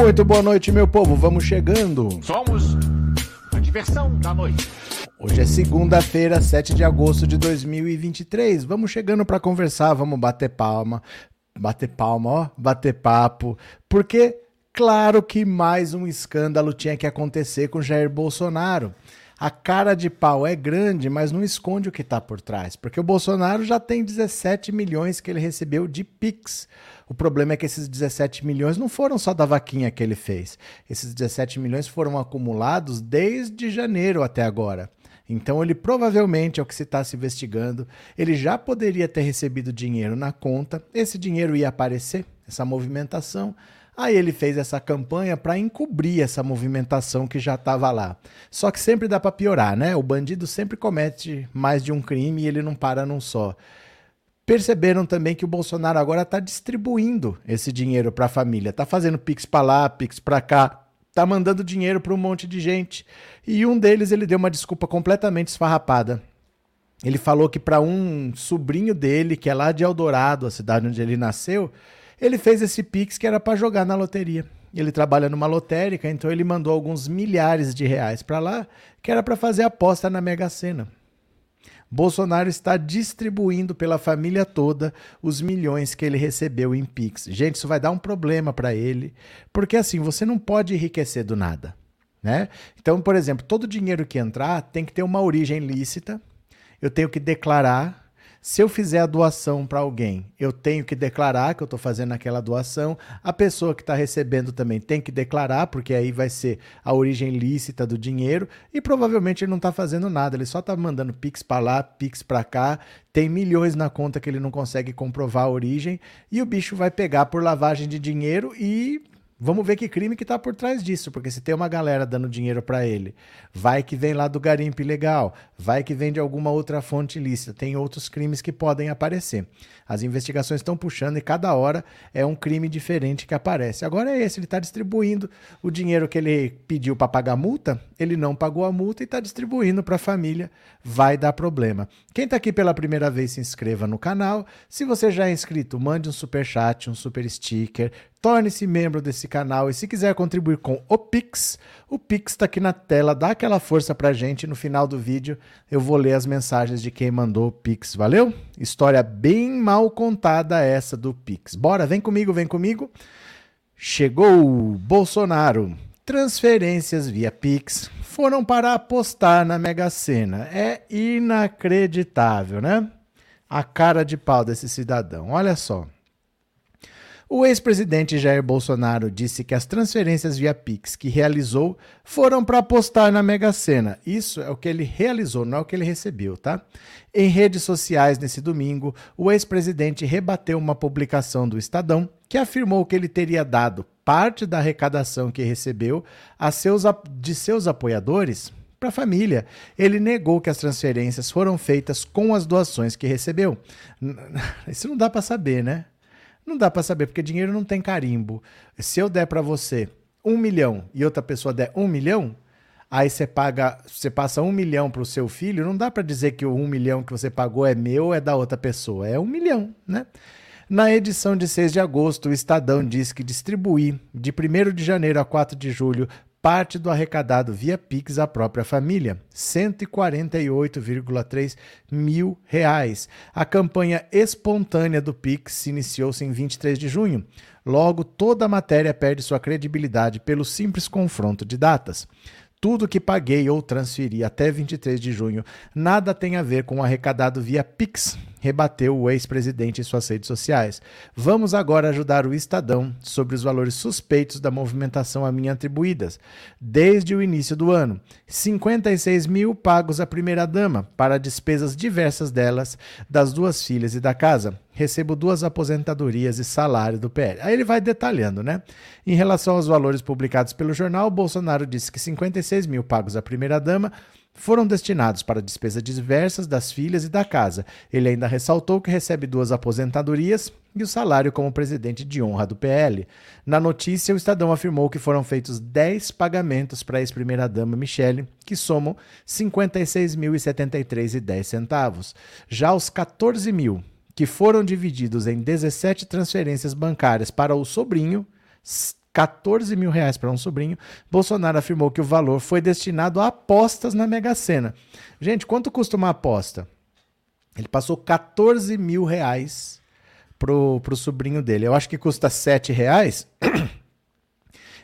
Muito boa noite, meu povo. Vamos chegando. Somos a diversão da noite. Hoje é segunda-feira, 7 de agosto de 2023. Vamos chegando para conversar, vamos bater palma. Bater palma, ó, bater papo. Porque, claro que mais um escândalo tinha que acontecer com Jair Bolsonaro. A cara de pau é grande, mas não esconde o que está por trás, porque o Bolsonaro já tem 17 milhões que ele recebeu de Pix. O problema é que esses 17 milhões não foram só da vaquinha que ele fez. Esses 17 milhões foram acumulados desde janeiro até agora. Então ele provavelmente, é o que se está se investigando, ele já poderia ter recebido dinheiro na conta, esse dinheiro ia aparecer, essa movimentação, Aí ele fez essa campanha para encobrir essa movimentação que já estava lá. Só que sempre dá para piorar, né? O bandido sempre comete mais de um crime e ele não para num só. Perceberam também que o Bolsonaro agora está distribuindo esse dinheiro para a família, está fazendo pix para lá, pix para cá, está mandando dinheiro para um monte de gente. E um deles ele deu uma desculpa completamente esfarrapada. Ele falou que para um sobrinho dele, que é lá de Eldorado, a cidade onde ele nasceu, ele fez esse Pix que era para jogar na loteria. Ele trabalha numa lotérica, então ele mandou alguns milhares de reais para lá, que era para fazer aposta na Mega Sena. Bolsonaro está distribuindo pela família toda os milhões que ele recebeu em Pix. Gente, isso vai dar um problema para ele, porque assim, você não pode enriquecer do nada, né? Então, por exemplo, todo dinheiro que entrar tem que ter uma origem lícita. Eu tenho que declarar se eu fizer a doação para alguém, eu tenho que declarar que eu estou fazendo aquela doação. A pessoa que está recebendo também tem que declarar, porque aí vai ser a origem lícita do dinheiro. E provavelmente ele não está fazendo nada, ele só está mandando Pix para lá, Pix para cá. Tem milhões na conta que ele não consegue comprovar a origem. E o bicho vai pegar por lavagem de dinheiro e Vamos ver que crime que está por trás disso, porque se tem uma galera dando dinheiro para ele, vai que vem lá do garimpo ilegal, vai que vem de alguma outra fonte ilícita, tem outros crimes que podem aparecer. As investigações estão puxando e cada hora é um crime diferente que aparece. Agora é esse, ele está distribuindo o dinheiro que ele pediu para pagar multa, ele não pagou a multa e está distribuindo para a família, vai dar problema. Quem está aqui pela primeira vez, se inscreva no canal. Se você já é inscrito, mande um super chat, um super sticker, torne-se membro desse canal e se quiser contribuir com o Pix, o Pix está aqui na tela, dá aquela força pra gente. No final do vídeo eu vou ler as mensagens de quem mandou o Pix, valeu? História bem mal contada essa do Pix. Bora, vem comigo, vem comigo. Chegou Bolsonaro. Transferências via Pix foram para apostar na Mega Sena. É inacreditável, né? A cara de pau desse cidadão. Olha só. O ex-presidente Jair Bolsonaro disse que as transferências via Pix que realizou foram para apostar na Mega Sena. Isso é o que ele realizou, não é o que ele recebeu, tá? Em redes sociais nesse domingo, o ex-presidente rebateu uma publicação do Estadão que afirmou que ele teria dado parte da arrecadação que recebeu seus, de seus apoiadores para a família. Ele negou que as transferências foram feitas com as doações que recebeu. Isso não dá para saber, né? Não dá para saber, porque dinheiro não tem carimbo. Se eu der para você um milhão e outra pessoa der um milhão, aí você paga, você passa um milhão para o seu filho, não dá para dizer que o um milhão que você pagou é meu ou é da outra pessoa. É um milhão, né? Na edição de 6 de agosto, o Estadão diz que distribuir de 1 de janeiro a 4 de julho parte do arrecadado via Pix à própria família, 148,3 mil reais. A campanha espontânea do Pix iniciou-se em 23 de junho. Logo, toda a matéria perde sua credibilidade pelo simples confronto de datas. Tudo que paguei ou transferi até 23 de junho nada tem a ver com o arrecadado via Pix, rebateu o ex-presidente em suas redes sociais. Vamos agora ajudar o Estadão sobre os valores suspeitos da movimentação a mim atribuídas. Desde o início do ano, 56 mil pagos à primeira-dama para despesas diversas delas, das duas filhas e da casa recebo duas aposentadorias e salário do PL. Aí ele vai detalhando, né? Em relação aos valores publicados pelo jornal, Bolsonaro disse que 56 mil pagos à primeira-dama foram destinados para despesas diversas das filhas e da casa. Ele ainda ressaltou que recebe duas aposentadorias e o salário como presidente de honra do PL. Na notícia, o Estadão afirmou que foram feitos 10 pagamentos para a ex-primeira-dama Michele, que somam R$ 56.073,10. Já os 14 mil que foram divididos em 17 transferências bancárias para o sobrinho, 14 mil reais para um sobrinho. Bolsonaro afirmou que o valor foi destinado a apostas na Mega Sena. Gente, quanto custa uma aposta? Ele passou 14 mil reais pro, pro sobrinho dele. Eu acho que custa 7 reais.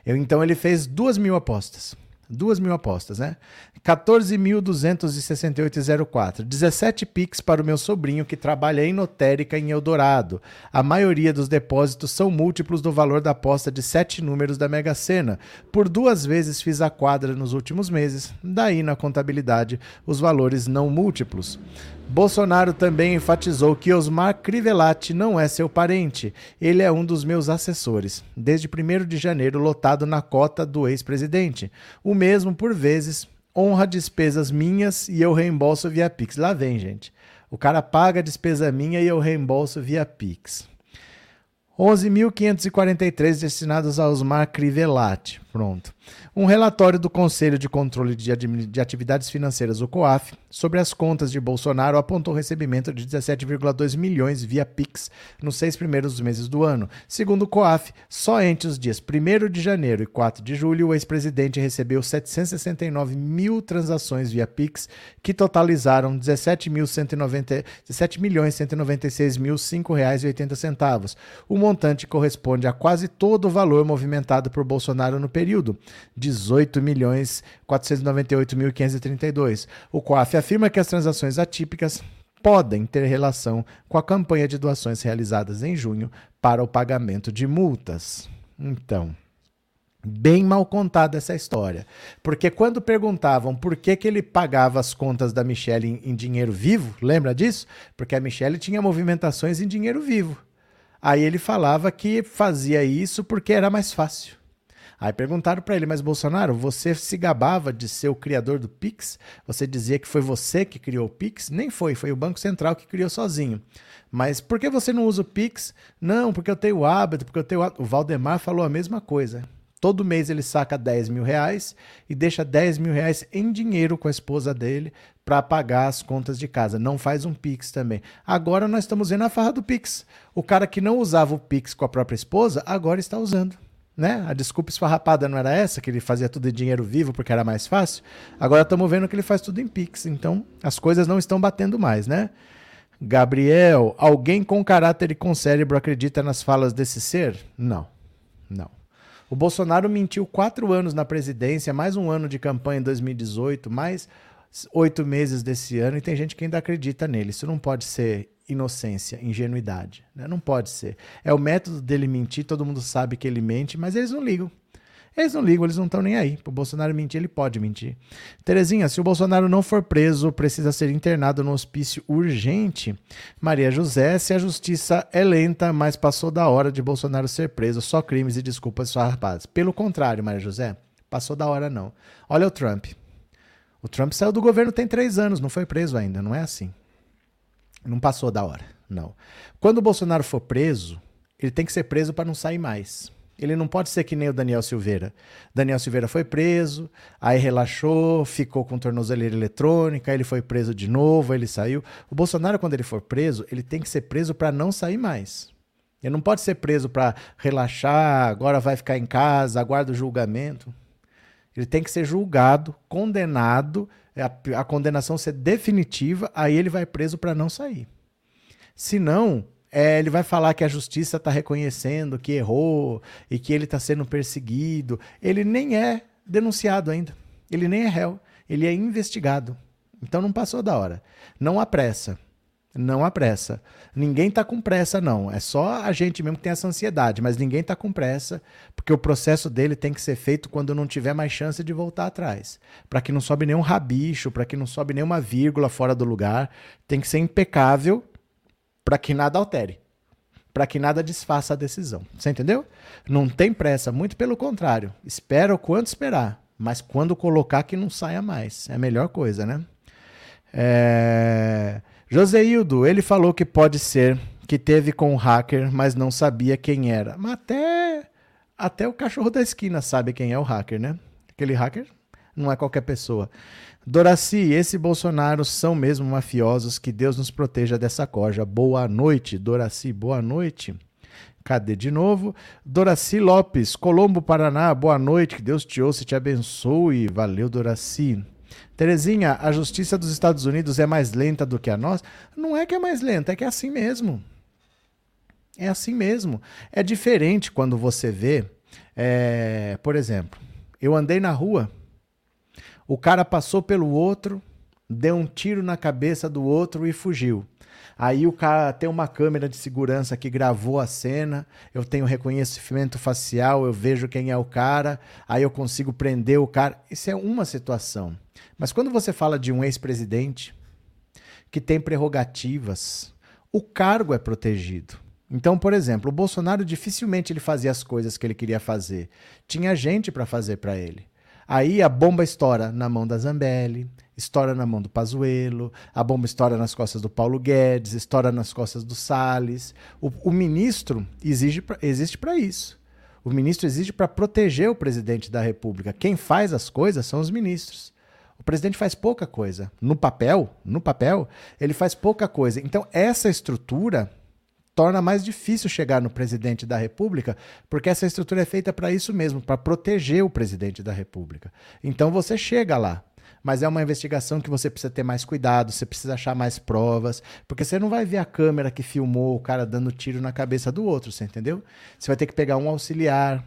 Eu, então ele fez duas mil apostas. Duas mil apostas, né? 14.268,04. 17 Pix para o meu sobrinho que trabalha em lotérica em Eldorado. A maioria dos depósitos são múltiplos do valor da aposta de sete números da Mega Sena. Por duas vezes fiz a quadra nos últimos meses. Daí, na contabilidade, os valores não múltiplos. Bolsonaro também enfatizou que Osmar Crivellati não é seu parente. Ele é um dos meus assessores, desde 1 de janeiro lotado na cota do ex-presidente. O mesmo, por vezes, honra despesas minhas e eu reembolso via Pix. Lá vem, gente. O cara paga a despesa minha e eu reembolso via Pix. 11.543 destinados a Osmar Crivellati. Pronto um relatório do Conselho de Controle de Atividades Financeiras, o COAF, sobre as contas de Bolsonaro apontou recebimento de 17,2 milhões via Pix nos seis primeiros meses do ano. Segundo o COAF, só entre os dias 1 de janeiro e 4 de julho, o ex-presidente recebeu 769 mil transações via Pix, que totalizaram 17, milhões 196 mil R$ 5,80. O montante corresponde a quase todo o valor movimentado por Bolsonaro no período. De 18.498.532. O COAF afirma que as transações atípicas podem ter relação com a campanha de doações realizadas em junho para o pagamento de multas. Então, bem mal contada essa história. Porque quando perguntavam por que, que ele pagava as contas da Michelle em, em dinheiro vivo, lembra disso? Porque a Michelle tinha movimentações em dinheiro vivo. Aí ele falava que fazia isso porque era mais fácil. Aí perguntaram para ele, mas Bolsonaro, você se gabava de ser o criador do Pix? Você dizia que foi você que criou o Pix? Nem foi, foi o Banco Central que criou sozinho. Mas por que você não usa o Pix? Não, porque eu tenho hábito, porque eu tenho hábito. O Valdemar falou a mesma coisa. Todo mês ele saca 10 mil reais e deixa 10 mil reais em dinheiro com a esposa dele para pagar as contas de casa. Não faz um Pix também. Agora nós estamos vendo a farra do Pix. O cara que não usava o Pix com a própria esposa, agora está usando né? A desculpa esfarrapada não era essa, que ele fazia tudo em dinheiro vivo porque era mais fácil. Agora estamos vendo que ele faz tudo em Pix. Então as coisas não estão batendo mais, né? Gabriel, alguém com caráter e com cérebro acredita nas falas desse ser? Não, não. O Bolsonaro mentiu quatro anos na presidência, mais um ano de campanha em 2018, mais oito meses desse ano, e tem gente que ainda acredita nele. Isso não pode ser inocência, ingenuidade. Né? Não pode ser. É o método dele mentir, todo mundo sabe que ele mente, mas eles não ligam. Eles não ligam, eles não estão nem aí. O Bolsonaro mentir, ele pode mentir. Terezinha, se o Bolsonaro não for preso, precisa ser internado no hospício urgente. Maria José, se a justiça é lenta, mas passou da hora de Bolsonaro ser preso, só crimes e desculpas só rapazes. Pelo contrário, Maria José, passou da hora não. Olha o Trump. O Trump saiu do governo tem três anos, não foi preso ainda, não é assim. Não passou da hora, não. Quando o Bolsonaro for preso, ele tem que ser preso para não sair mais. Ele não pode ser que nem o Daniel Silveira. Daniel Silveira foi preso, aí relaxou, ficou com tornozeleira eletrônica, ele foi preso de novo, ele saiu. O Bolsonaro, quando ele for preso, ele tem que ser preso para não sair mais. Ele não pode ser preso para relaxar, agora vai ficar em casa, aguarda o julgamento. Ele tem que ser julgado, condenado a, a condenação ser definitiva, aí ele vai preso para não sair. Se não, é, ele vai falar que a justiça está reconhecendo que errou e que ele está sendo perseguido. Ele nem é denunciado ainda. Ele nem é réu. Ele é investigado. Então não passou da hora. Não há pressa. Não há pressa. Ninguém está com pressa, não. É só a gente mesmo que tem essa ansiedade, mas ninguém está com pressa, porque o processo dele tem que ser feito quando não tiver mais chance de voltar atrás. Para que não sobe nenhum rabicho, para que não sobe nenhuma vírgula fora do lugar. Tem que ser impecável para que nada altere. Para que nada desfaça a decisão. Você entendeu? Não tem pressa, muito pelo contrário. Espera o quanto esperar. Mas quando colocar que não saia mais. É a melhor coisa, né? É. Joseildo, ele falou que pode ser que teve com o hacker, mas não sabia quem era. Mas até, até o cachorro da esquina sabe quem é o hacker, né? Aquele hacker não é qualquer pessoa. Doraci, esse Bolsonaro são mesmo mafiosos, que Deus nos proteja dessa coja. Boa noite, Doraci, boa noite. Cadê de novo? Doraci Lopes, Colombo, Paraná. Boa noite, que Deus te ouça e te abençoe. Valeu, Doraci. Terezinha, a justiça dos Estados Unidos é mais lenta do que a nossa? Não é que é mais lenta, é que é assim mesmo. É assim mesmo. É diferente quando você vê, é, por exemplo, eu andei na rua, o cara passou pelo outro, deu um tiro na cabeça do outro e fugiu. Aí o cara tem uma câmera de segurança que gravou a cena, eu tenho reconhecimento facial, eu vejo quem é o cara, aí eu consigo prender o cara. Isso é uma situação. Mas quando você fala de um ex-presidente que tem prerrogativas, o cargo é protegido. Então, por exemplo, o Bolsonaro dificilmente ele fazia as coisas que ele queria fazer. Tinha gente para fazer para ele. Aí a bomba estoura na mão da Zambelli, estoura na mão do Pazuello, a bomba estoura nas costas do Paulo Guedes, estoura nas costas do Salles. O, o ministro exige pra, existe para isso. O ministro exige para proteger o presidente da República. Quem faz as coisas são os ministros. O presidente faz pouca coisa. No papel, no papel, ele faz pouca coisa. Então, essa estrutura torna mais difícil chegar no presidente da República, porque essa estrutura é feita para isso mesmo, para proteger o presidente da República. Então você chega lá mas é uma investigação que você precisa ter mais cuidado, você precisa achar mais provas, porque você não vai ver a câmera que filmou o cara dando tiro na cabeça do outro, você entendeu? Você vai ter que pegar um auxiliar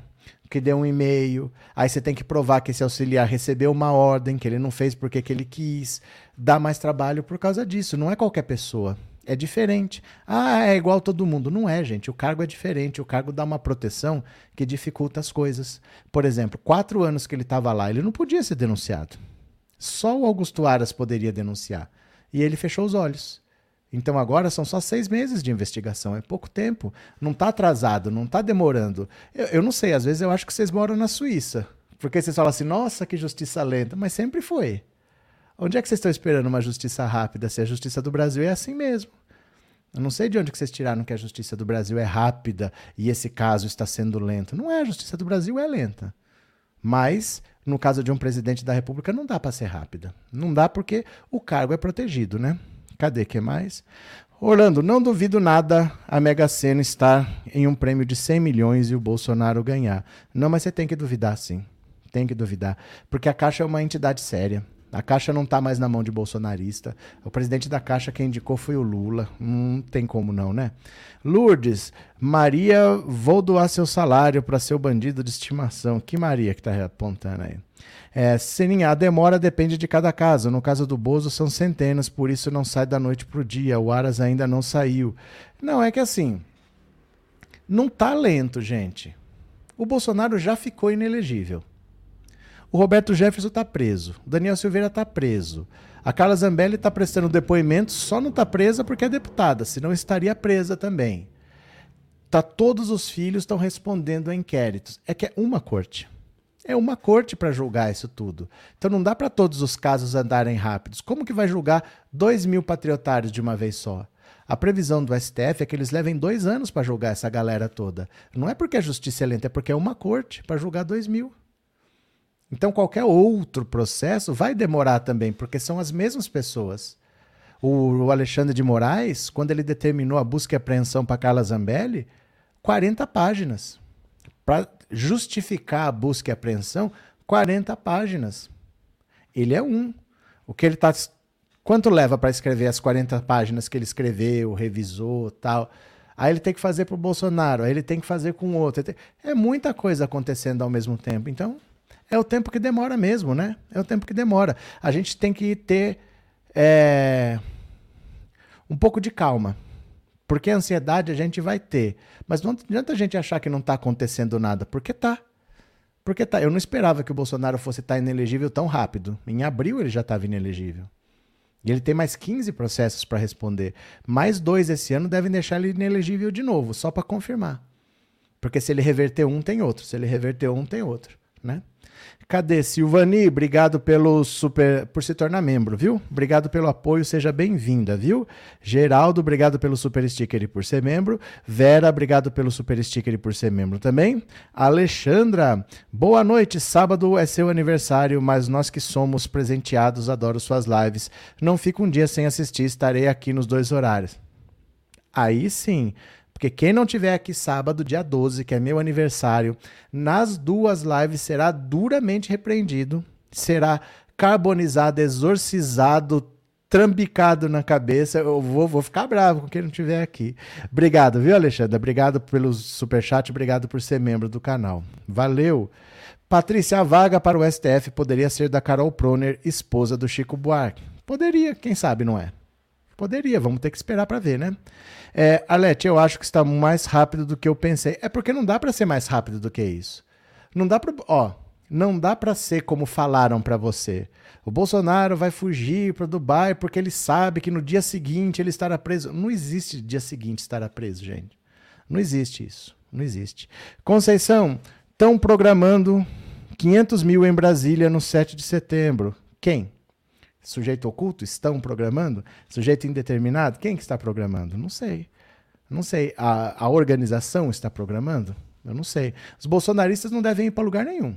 que deu um e-mail, aí você tem que provar que esse auxiliar recebeu uma ordem, que ele não fez porque que ele quis, dá mais trabalho por causa disso, não é qualquer pessoa. É diferente. Ah, é igual todo mundo. Não é, gente. O cargo é diferente. O cargo dá uma proteção que dificulta as coisas. Por exemplo, quatro anos que ele estava lá, ele não podia ser denunciado. Só o Augusto Aras poderia denunciar. E ele fechou os olhos. Então agora são só seis meses de investigação, é pouco tempo. Não está atrasado, não está demorando. Eu, eu, não sei, às vezes eu acho que vocês moram na Suíça. Porque vocês falam assim, nossa, que justiça lenta, mas sempre foi. Onde é que vocês estão esperando uma justiça rápida? Se a justiça do Brasil é assim mesmo. Eu não sei de onde que vocês tiraram que a justiça do Brasil é rápida e esse caso está sendo lento. Não é, a justiça do Brasil é lenta. Mas no caso de um presidente da República, não dá para ser rápida. Não dá porque o cargo é protegido, né? Cadê que mais? Orlando, não duvido nada a Mega Sena estar em um prêmio de 100 milhões e o Bolsonaro ganhar. Não, mas você tem que duvidar sim. Tem que duvidar. Porque a Caixa é uma entidade séria. A Caixa não está mais na mão de bolsonarista. O presidente da Caixa quem indicou foi o Lula. Não tem como não, né? Lourdes, Maria, vou doar seu salário para seu bandido de estimação. Que Maria que está apontando aí? É, Seninha, a demora depende de cada caso. No caso do Bozo são centenas, por isso não sai da noite para o dia. O Aras ainda não saiu. Não, é que assim, não tá lento, gente. O Bolsonaro já ficou inelegível. O Roberto Jefferson está preso. O Daniel Silveira está preso. A Carla Zambelli está prestando depoimento, só não está presa porque é deputada, senão estaria presa também. Tá, todos os filhos estão respondendo a inquéritos. É que é uma corte. É uma corte para julgar isso tudo. Então não dá para todos os casos andarem rápidos. Como que vai julgar dois mil patriotários de uma vez só? A previsão do STF é que eles levem dois anos para julgar essa galera toda. Não é porque a justiça é lenta, é porque é uma corte para julgar dois mil. Então, qualquer outro processo vai demorar também, porque são as mesmas pessoas. O Alexandre de Moraes, quando ele determinou a busca e apreensão para Carla Zambelli, 40 páginas. Para justificar a busca e apreensão, 40 páginas. Ele é um. O que ele está. Quanto leva para escrever as 40 páginas que ele escreveu, revisou tal? Aí ele tem que fazer para o Bolsonaro, aí ele tem que fazer com outro. É muita coisa acontecendo ao mesmo tempo. Então, é o tempo que demora mesmo, né? É o tempo que demora. A gente tem que ter é, um pouco de calma. Porque a ansiedade a gente vai ter. Mas não adianta a gente achar que não está acontecendo nada, porque tá. Porque tá. Eu não esperava que o Bolsonaro fosse estar tá inelegível tão rápido. Em abril ele já estava inelegível. E ele tem mais 15 processos para responder. Mais dois esse ano devem deixar ele inelegível de novo, só para confirmar. Porque se ele reverter um, tem outro. Se ele reverter um, tem outro. Né? Cadê? Silvani, obrigado pelo super, por se tornar membro, viu? Obrigado pelo apoio, seja bem-vinda, viu? Geraldo, obrigado pelo super sticker e por ser membro. Vera, obrigado pelo super sticker e por ser membro também. Alexandra, boa noite. Sábado é seu aniversário, mas nós que somos presenteados adoro suas lives. Não fico um dia sem assistir, estarei aqui nos dois horários. Aí sim. Porque quem não tiver aqui sábado, dia 12, que é meu aniversário, nas duas lives será duramente repreendido, será carbonizado, exorcizado, trambicado na cabeça. Eu vou, vou ficar bravo com quem não estiver aqui. Obrigado, viu, Alexandre? Obrigado pelo superchat, obrigado por ser membro do canal. Valeu. Patrícia, a vaga para o STF poderia ser da Carol Proner, esposa do Chico Buarque. Poderia, quem sabe não é? Poderia, vamos ter que esperar para ver, né? É, eu acho que está mais rápido do que eu pensei. É porque não dá para ser mais rápido do que isso. Não dá para, ó, não dá para ser como falaram para você. O Bolsonaro vai fugir para Dubai porque ele sabe que no dia seguinte ele estará preso. Não existe dia seguinte estará preso, gente. Não existe isso. Não existe. Conceição, estão programando 500 mil em Brasília no 7 de setembro. Quem? Sujeito oculto? Estão programando? Sujeito indeterminado? Quem que está programando? Não sei. Não sei. A, a organização está programando? Eu não sei. Os bolsonaristas não devem ir para lugar nenhum.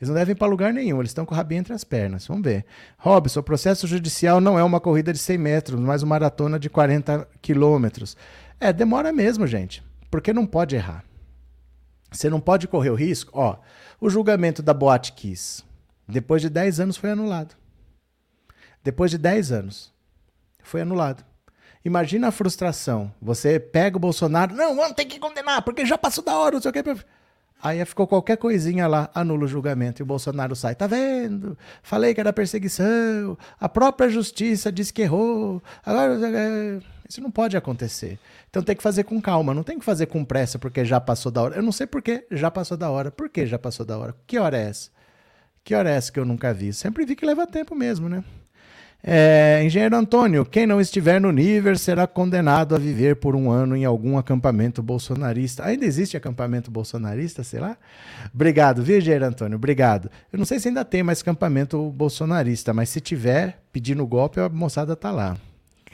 Eles não devem ir para lugar nenhum, eles estão com o rabinho entre as pernas. Vamos ver. Robson, o processo judicial não é uma corrida de 100 metros, mas uma maratona de 40 quilômetros. É, demora mesmo, gente, porque não pode errar. Você não pode correr o risco. Ó, o julgamento da Boate Kiss, depois de 10 anos, foi anulado. Depois de 10 anos, foi anulado. Imagina a frustração. Você pega o Bolsonaro, não, vamos ter que condenar, porque já passou da hora, não sei o que. Aí ficou qualquer coisinha lá, anula o julgamento e o Bolsonaro sai. Tá vendo? Falei que era perseguição. A própria justiça disse que errou. Agora. É, isso não pode acontecer. Então tem que fazer com calma, não tem que fazer com pressa porque já passou da hora. Eu não sei por que já passou da hora. Por que já passou da hora? Que hora é essa? Que hora é essa que eu nunca vi? Sempre vi que leva tempo mesmo, né? É, Engenheiro Antônio, quem não estiver no nível será condenado a viver por um ano em algum acampamento bolsonarista. Ainda existe acampamento bolsonarista, sei lá? Obrigado, viu, Engenheiro Antônio? Obrigado. Eu não sei se ainda tem mais acampamento bolsonarista, mas se tiver, pedindo golpe, a moçada tá lá.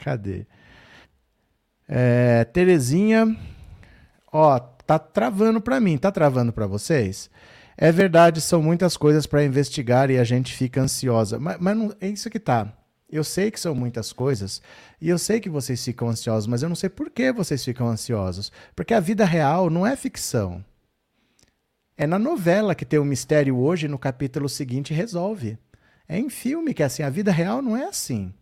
Cadê? É, Terezinha, ó, tá travando para mim, tá travando para vocês? É verdade, são muitas coisas para investigar e a gente fica ansiosa. Mas, mas não, é isso que tá. Eu sei que são muitas coisas e eu sei que vocês ficam ansiosos, mas eu não sei por que vocês ficam ansiosos. Porque a vida real não é ficção. É na novela que tem o um mistério hoje, no capítulo seguinte resolve. É em filme que é assim. A vida real não é assim.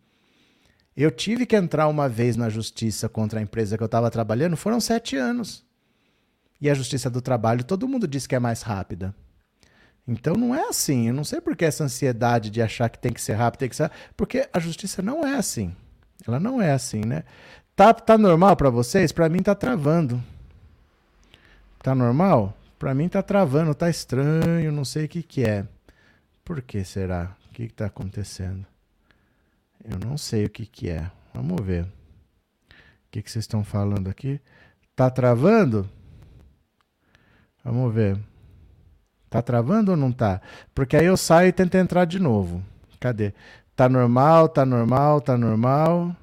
Eu tive que entrar uma vez na justiça contra a empresa que eu estava trabalhando, foram sete anos. E a justiça do trabalho, todo mundo diz que é mais rápida. Então não é assim. Eu não sei por que essa ansiedade de achar que tem que ser rápido, tem que ser. Porque a justiça não é assim. Ela não é assim, né? Tá, tá normal para vocês? Para mim tá travando. Tá normal? Para mim tá travando, tá estranho, não sei o que que é. Por que será? O que que tá acontecendo? Eu não sei o que que é. Vamos ver. O que que vocês estão falando aqui? Tá travando? Vamos ver. Tá travando ou não tá? Porque aí eu saio e tento entrar de novo. Cadê? Tá normal, tá normal, tá normal.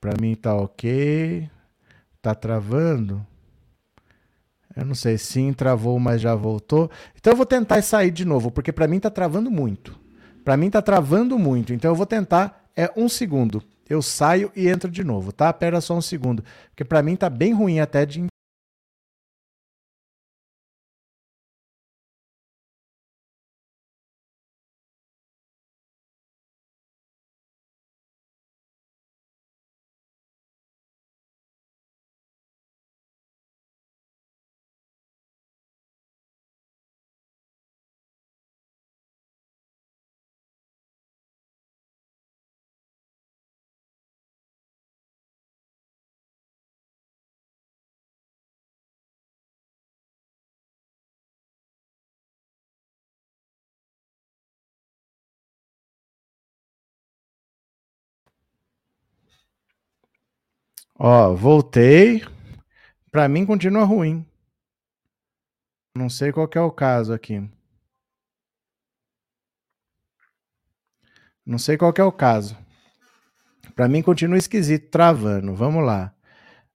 Para mim tá ok. Tá travando? Eu não sei, sim, travou, mas já voltou. Então eu vou tentar sair de novo, porque para mim tá travando muito. Para mim tá travando muito. Então eu vou tentar é um segundo. Eu saio e entro de novo, tá? Pera só um segundo, porque para mim tá bem ruim até de Ó, voltei. Para mim continua ruim. Não sei qual é o caso aqui. Não sei qual é o caso. Para mim continua esquisito, travando. Vamos lá.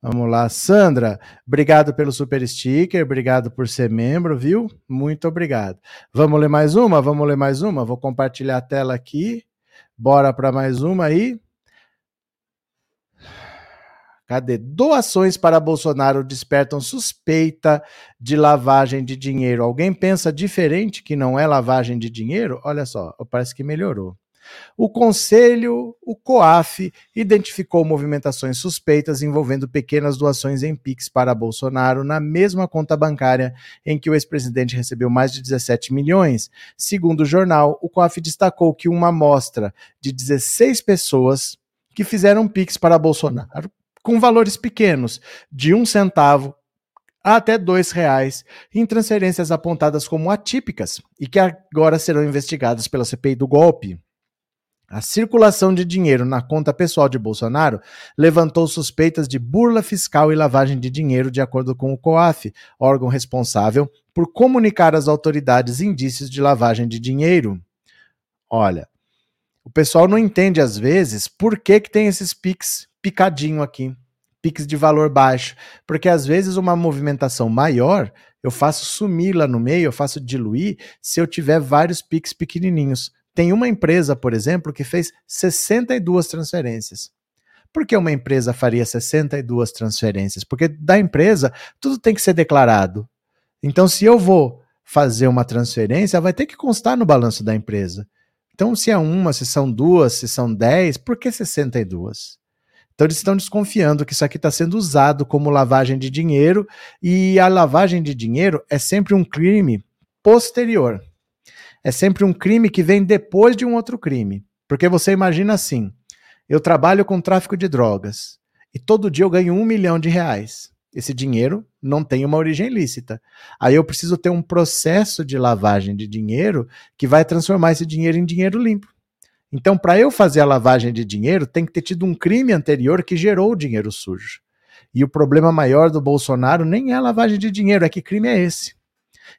Vamos lá, Sandra. Obrigado pelo super sticker, obrigado por ser membro, viu? Muito obrigado. Vamos ler mais uma? Vamos ler mais uma? Vou compartilhar a tela aqui. Bora para mais uma aí. Cadê? Doações para Bolsonaro despertam suspeita de lavagem de dinheiro. Alguém pensa diferente que não é lavagem de dinheiro? Olha só, parece que melhorou. O Conselho, o COAF, identificou movimentações suspeitas envolvendo pequenas doações em Pix para Bolsonaro na mesma conta bancária em que o ex-presidente recebeu mais de 17 milhões. Segundo o jornal, o COAF destacou que uma amostra de 16 pessoas que fizeram Pix para Bolsonaro com valores pequenos, de um centavo até dois reais, em transferências apontadas como atípicas e que agora serão investigadas pela CPI do golpe. A circulação de dinheiro na conta pessoal de Bolsonaro levantou suspeitas de burla fiscal e lavagem de dinheiro, de acordo com o COAF, órgão responsável por comunicar às autoridades indícios de lavagem de dinheiro. Olha, o pessoal não entende às vezes por que, que tem esses PIX picadinho aqui, piques de valor baixo, porque às vezes uma movimentação maior eu faço sumir lá no meio, eu faço diluir se eu tiver vários piques pequenininhos. Tem uma empresa, por exemplo, que fez 62 transferências. Por que uma empresa faria 62 transferências? Porque da empresa tudo tem que ser declarado. Então, se eu vou fazer uma transferência, vai ter que constar no balanço da empresa. Então, se é uma, se são duas, se são 10, por que 62? Então eles estão desconfiando que isso aqui está sendo usado como lavagem de dinheiro e a lavagem de dinheiro é sempre um crime posterior. É sempre um crime que vem depois de um outro crime. Porque você imagina assim: eu trabalho com tráfico de drogas e todo dia eu ganho um milhão de reais. Esse dinheiro não tem uma origem lícita. Aí eu preciso ter um processo de lavagem de dinheiro que vai transformar esse dinheiro em dinheiro limpo. Então, para eu fazer a lavagem de dinheiro, tem que ter tido um crime anterior que gerou o dinheiro sujo. E o problema maior do Bolsonaro nem é a lavagem de dinheiro, é que crime é esse.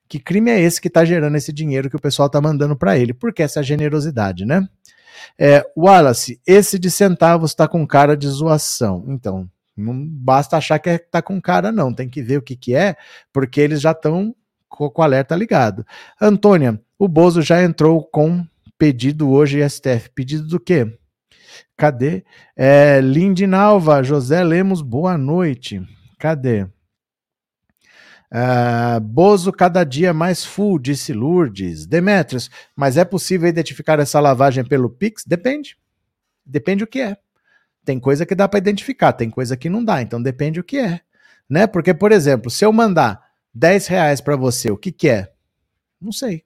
Que crime é esse que está gerando esse dinheiro que o pessoal está mandando para ele? Porque essa generosidade, né? É, Wallace, esse de centavos está com cara de zoação. Então, não basta achar que está é, com cara, não. Tem que ver o que, que é, porque eles já estão com o alerta ligado. Antônia, o Bozo já entrou com pedido hoje STF. Pedido do quê? Cadê? É, Lindinalva, José Lemos, boa noite. Cadê? Uh, Bozo cada dia mais full, disse Lourdes. Demetrios, mas é possível identificar essa lavagem pelo Pix? Depende. Depende o que é. Tem coisa que dá para identificar, tem coisa que não dá, então depende o que é. Né? Porque, por exemplo, se eu mandar 10 reais para você, o que, que é? Não sei.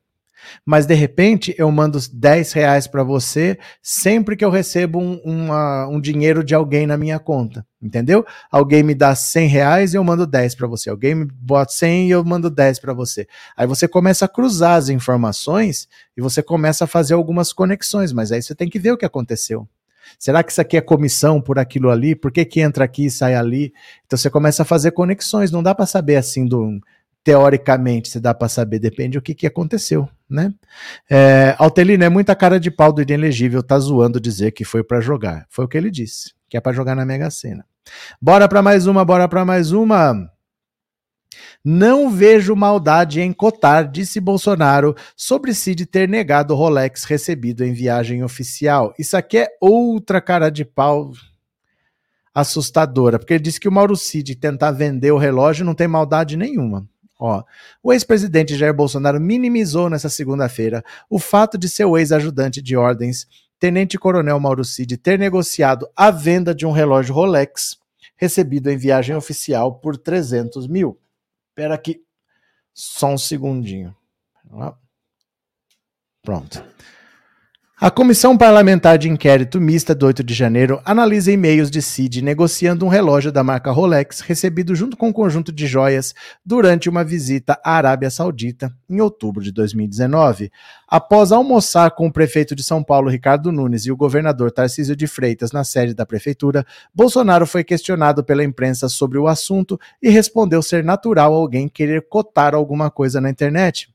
Mas de repente eu mando 10 reais para você sempre que eu recebo um, uma, um dinheiro de alguém na minha conta, entendeu? Alguém me dá 100 reais e eu mando 10 para você. Alguém me bota 100 e eu mando 10 para você. Aí você começa a cruzar as informações e você começa a fazer algumas conexões, mas aí você tem que ver o que aconteceu. Será que isso aqui é comissão por aquilo ali? Por que, que entra aqui e sai ali? Então você começa a fazer conexões. Não dá para saber assim do, teoricamente, se dá para saber, depende do que, que aconteceu, né? É, Altelino, é muita cara de pau do inelegível, tá zoando dizer que foi para jogar. Foi o que ele disse, que é para jogar na Mega Sena. Bora para mais uma, bora para mais uma. Não vejo maldade em cotar, disse Bolsonaro, sobre Cid ter negado o Rolex recebido em viagem oficial. Isso aqui é outra cara de pau assustadora, porque ele disse que o Mauro Cid tentar vender o relógio não tem maldade nenhuma. Ó, o ex-presidente Jair Bolsonaro minimizou nessa segunda-feira o fato de seu ex-ajudante de ordens, tenente-coronel Mauro Cid, ter negociado a venda de um relógio Rolex recebido em viagem oficial por 300 mil. Espera aqui, só um segundinho. Pronto. A Comissão Parlamentar de Inquérito Mista do 8 de janeiro analisa e-mails de Cid negociando um relógio da marca Rolex recebido junto com um conjunto de joias durante uma visita à Arábia Saudita em outubro de 2019. Após almoçar com o prefeito de São Paulo, Ricardo Nunes, e o governador Tarcísio de Freitas na sede da prefeitura, Bolsonaro foi questionado pela imprensa sobre o assunto e respondeu ser natural alguém querer cotar alguma coisa na internet.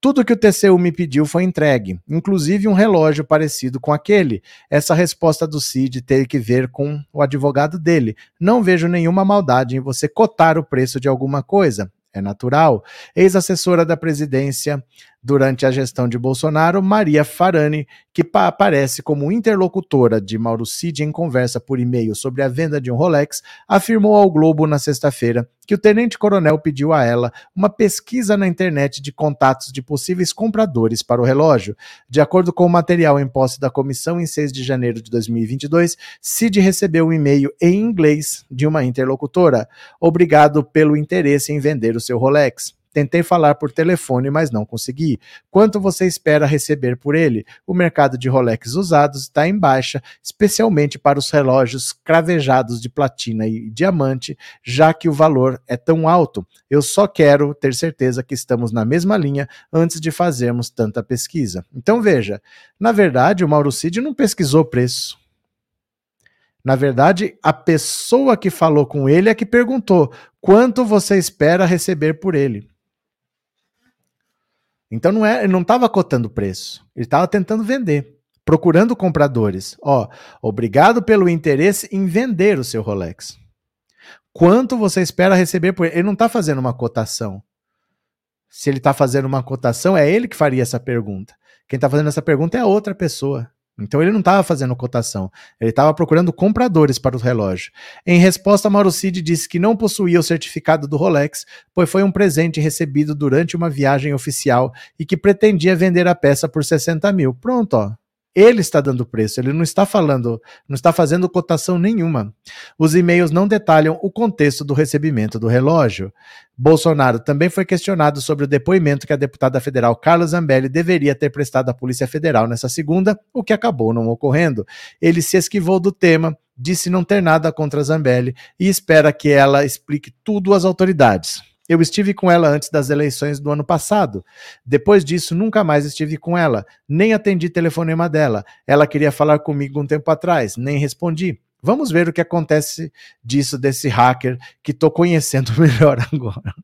Tudo que o TCU me pediu foi entregue, inclusive um relógio parecido com aquele. Essa resposta do Cid tem que ver com o advogado dele. Não vejo nenhuma maldade em você cotar o preço de alguma coisa. É natural. Ex-assessora da presidência Durante a gestão de Bolsonaro, Maria Farani, que aparece como interlocutora de Mauro Cid em conversa por e-mail sobre a venda de um Rolex, afirmou ao Globo na sexta-feira que o tenente-coronel pediu a ela uma pesquisa na internet de contatos de possíveis compradores para o relógio. De acordo com o material em posse da comissão, em 6 de janeiro de 2022, Cid recebeu um e-mail em inglês de uma interlocutora. Obrigado pelo interesse em vender o seu Rolex. Tentei falar por telefone, mas não consegui. Quanto você espera receber por ele? O mercado de Rolex usados está em baixa, especialmente para os relógios cravejados de platina e diamante, já que o valor é tão alto. Eu só quero ter certeza que estamos na mesma linha antes de fazermos tanta pesquisa. Então veja, na verdade, o Mauro Cid não pesquisou preço. Na verdade, a pessoa que falou com ele é que perguntou quanto você espera receber por ele. Então não é, ele não estava cotando preço, ele estava tentando vender, procurando compradores. Ó, obrigado pelo interesse em vender o seu Rolex. Quanto você espera receber por ele? Ele não está fazendo uma cotação. Se ele está fazendo uma cotação, é ele que faria essa pergunta. Quem está fazendo essa pergunta é a outra pessoa. Então ele não estava fazendo cotação, ele estava procurando compradores para o relógio. Em resposta, Mauro Cid disse que não possuía o certificado do Rolex, pois foi um presente recebido durante uma viagem oficial e que pretendia vender a peça por 60 mil. Pronto, ó. Ele está dando preço, ele não está falando, não está fazendo cotação nenhuma. Os e-mails não detalham o contexto do recebimento do relógio. Bolsonaro também foi questionado sobre o depoimento que a deputada federal Carla Zambelli deveria ter prestado à Polícia Federal nessa segunda, o que acabou não ocorrendo. Ele se esquivou do tema, disse não ter nada contra Zambelli e espera que ela explique tudo às autoridades. Eu estive com ela antes das eleições do ano passado. Depois disso, nunca mais estive com ela, nem atendi telefonema dela. Ela queria falar comigo um tempo atrás, nem respondi. Vamos ver o que acontece disso desse hacker que estou conhecendo melhor agora.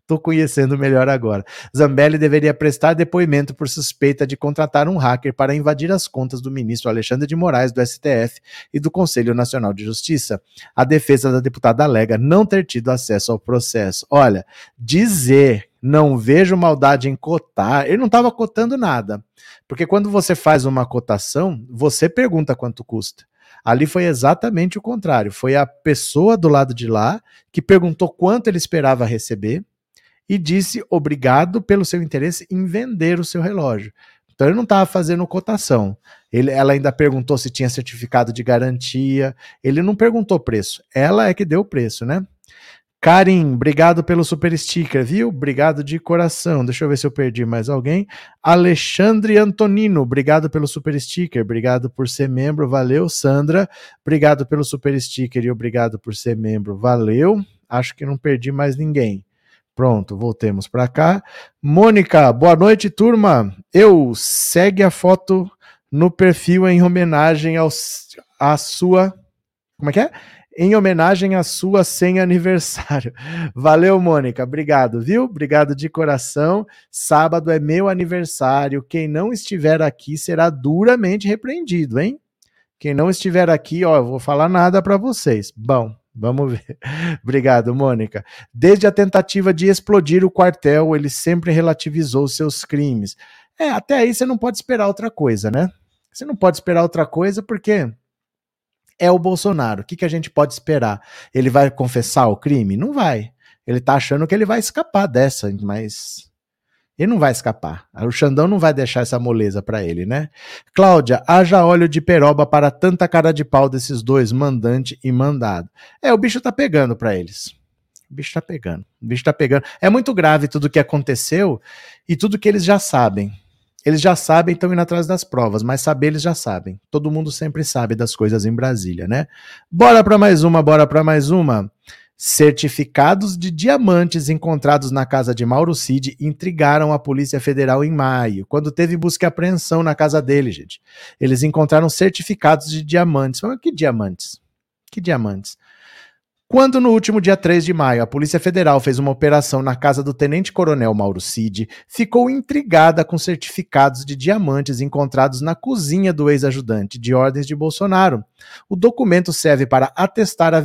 Estou conhecendo melhor agora. Zambelli deveria prestar depoimento por suspeita de contratar um hacker para invadir as contas do ministro Alexandre de Moraes do STF e do Conselho Nacional de Justiça. A defesa da deputada alega não ter tido acesso ao processo. Olha, dizer não vejo maldade em cotar, ele não estava cotando nada. Porque quando você faz uma cotação, você pergunta quanto custa. Ali foi exatamente o contrário. Foi a pessoa do lado de lá que perguntou quanto ele esperava receber e disse obrigado pelo seu interesse em vender o seu relógio. Então ele não estava fazendo cotação. Ele, ela ainda perguntou se tinha certificado de garantia. Ele não perguntou preço. Ela é que deu o preço, né? Karim, obrigado pelo super sticker, viu? Obrigado de coração. Deixa eu ver se eu perdi mais alguém. Alexandre Antonino, obrigado pelo super sticker, obrigado por ser membro, valeu. Sandra, obrigado pelo super sticker e obrigado por ser membro, valeu. Acho que não perdi mais ninguém. Pronto, voltemos para cá. Mônica, boa noite, turma. Eu segue a foto no perfil em homenagem ao, à sua. Como é que é? em homenagem à sua 100 aniversário. Valeu, Mônica. Obrigado, viu? Obrigado de coração. Sábado é meu aniversário. Quem não estiver aqui será duramente repreendido, hein? Quem não estiver aqui, ó, eu vou falar nada para vocês. Bom, Vamos ver. Obrigado, Mônica. Desde a tentativa de explodir o quartel, ele sempre relativizou seus crimes. É, até aí você não pode esperar outra coisa, né? Você não pode esperar outra coisa porque é o Bolsonaro. O que, que a gente pode esperar? Ele vai confessar o crime? Não vai. Ele tá achando que ele vai escapar dessa, mas ele não vai escapar. O Xandão não vai deixar essa moleza para ele, né? Cláudia, haja óleo de peroba para tanta cara de pau desses dois, mandante e mandado. É, o bicho tá pegando para eles. O bicho tá pegando. O bicho tá pegando. É muito grave tudo o que aconteceu e tudo que eles já sabem. Eles já sabem, estão indo atrás das provas, mas saber eles já sabem. Todo mundo sempre sabe das coisas em Brasília, né? Bora para mais uma, bora para mais uma. Certificados de diamantes encontrados na casa de Mauro Cid intrigaram a Polícia Federal em maio, quando teve busca e apreensão na casa dele, gente. Eles encontraram certificados de diamantes. Mas que diamantes? Que diamantes? Quando no último dia 3 de maio a Polícia Federal fez uma operação na casa do tenente-coronel Mauro Cid, ficou intrigada com certificados de diamantes encontrados na cozinha do ex-ajudante de ordens de Bolsonaro. O documento serve para atestar a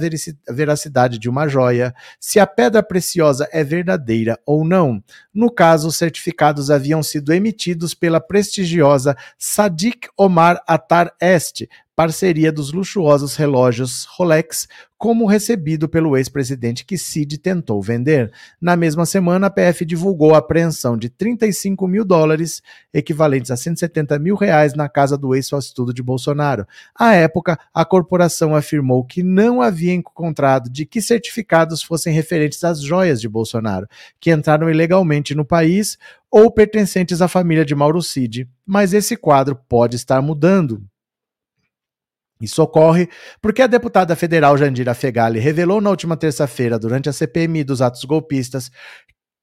veracidade de uma joia, se a pedra preciosa é verdadeira ou não. No caso, os certificados haviam sido emitidos pela prestigiosa Sadiq Omar Atar Est, parceria dos luxuosos relógios Rolex, como recebido pelo ex-presidente que Cid tentou vender. Na mesma semana, a PF divulgou a apreensão de 35 mil dólares, equivalentes a 170 mil reais, na casa do ex-estudo de Bolsonaro. À época, a corporação afirmou que não havia encontrado de que certificados fossem referentes às joias de Bolsonaro, que entraram ilegalmente no país ou pertencentes à família de Mauro Cid. Mas esse quadro pode estar mudando. Isso ocorre porque a deputada federal Jandira Fegali revelou na última terça-feira, durante a CPMI dos atos golpistas,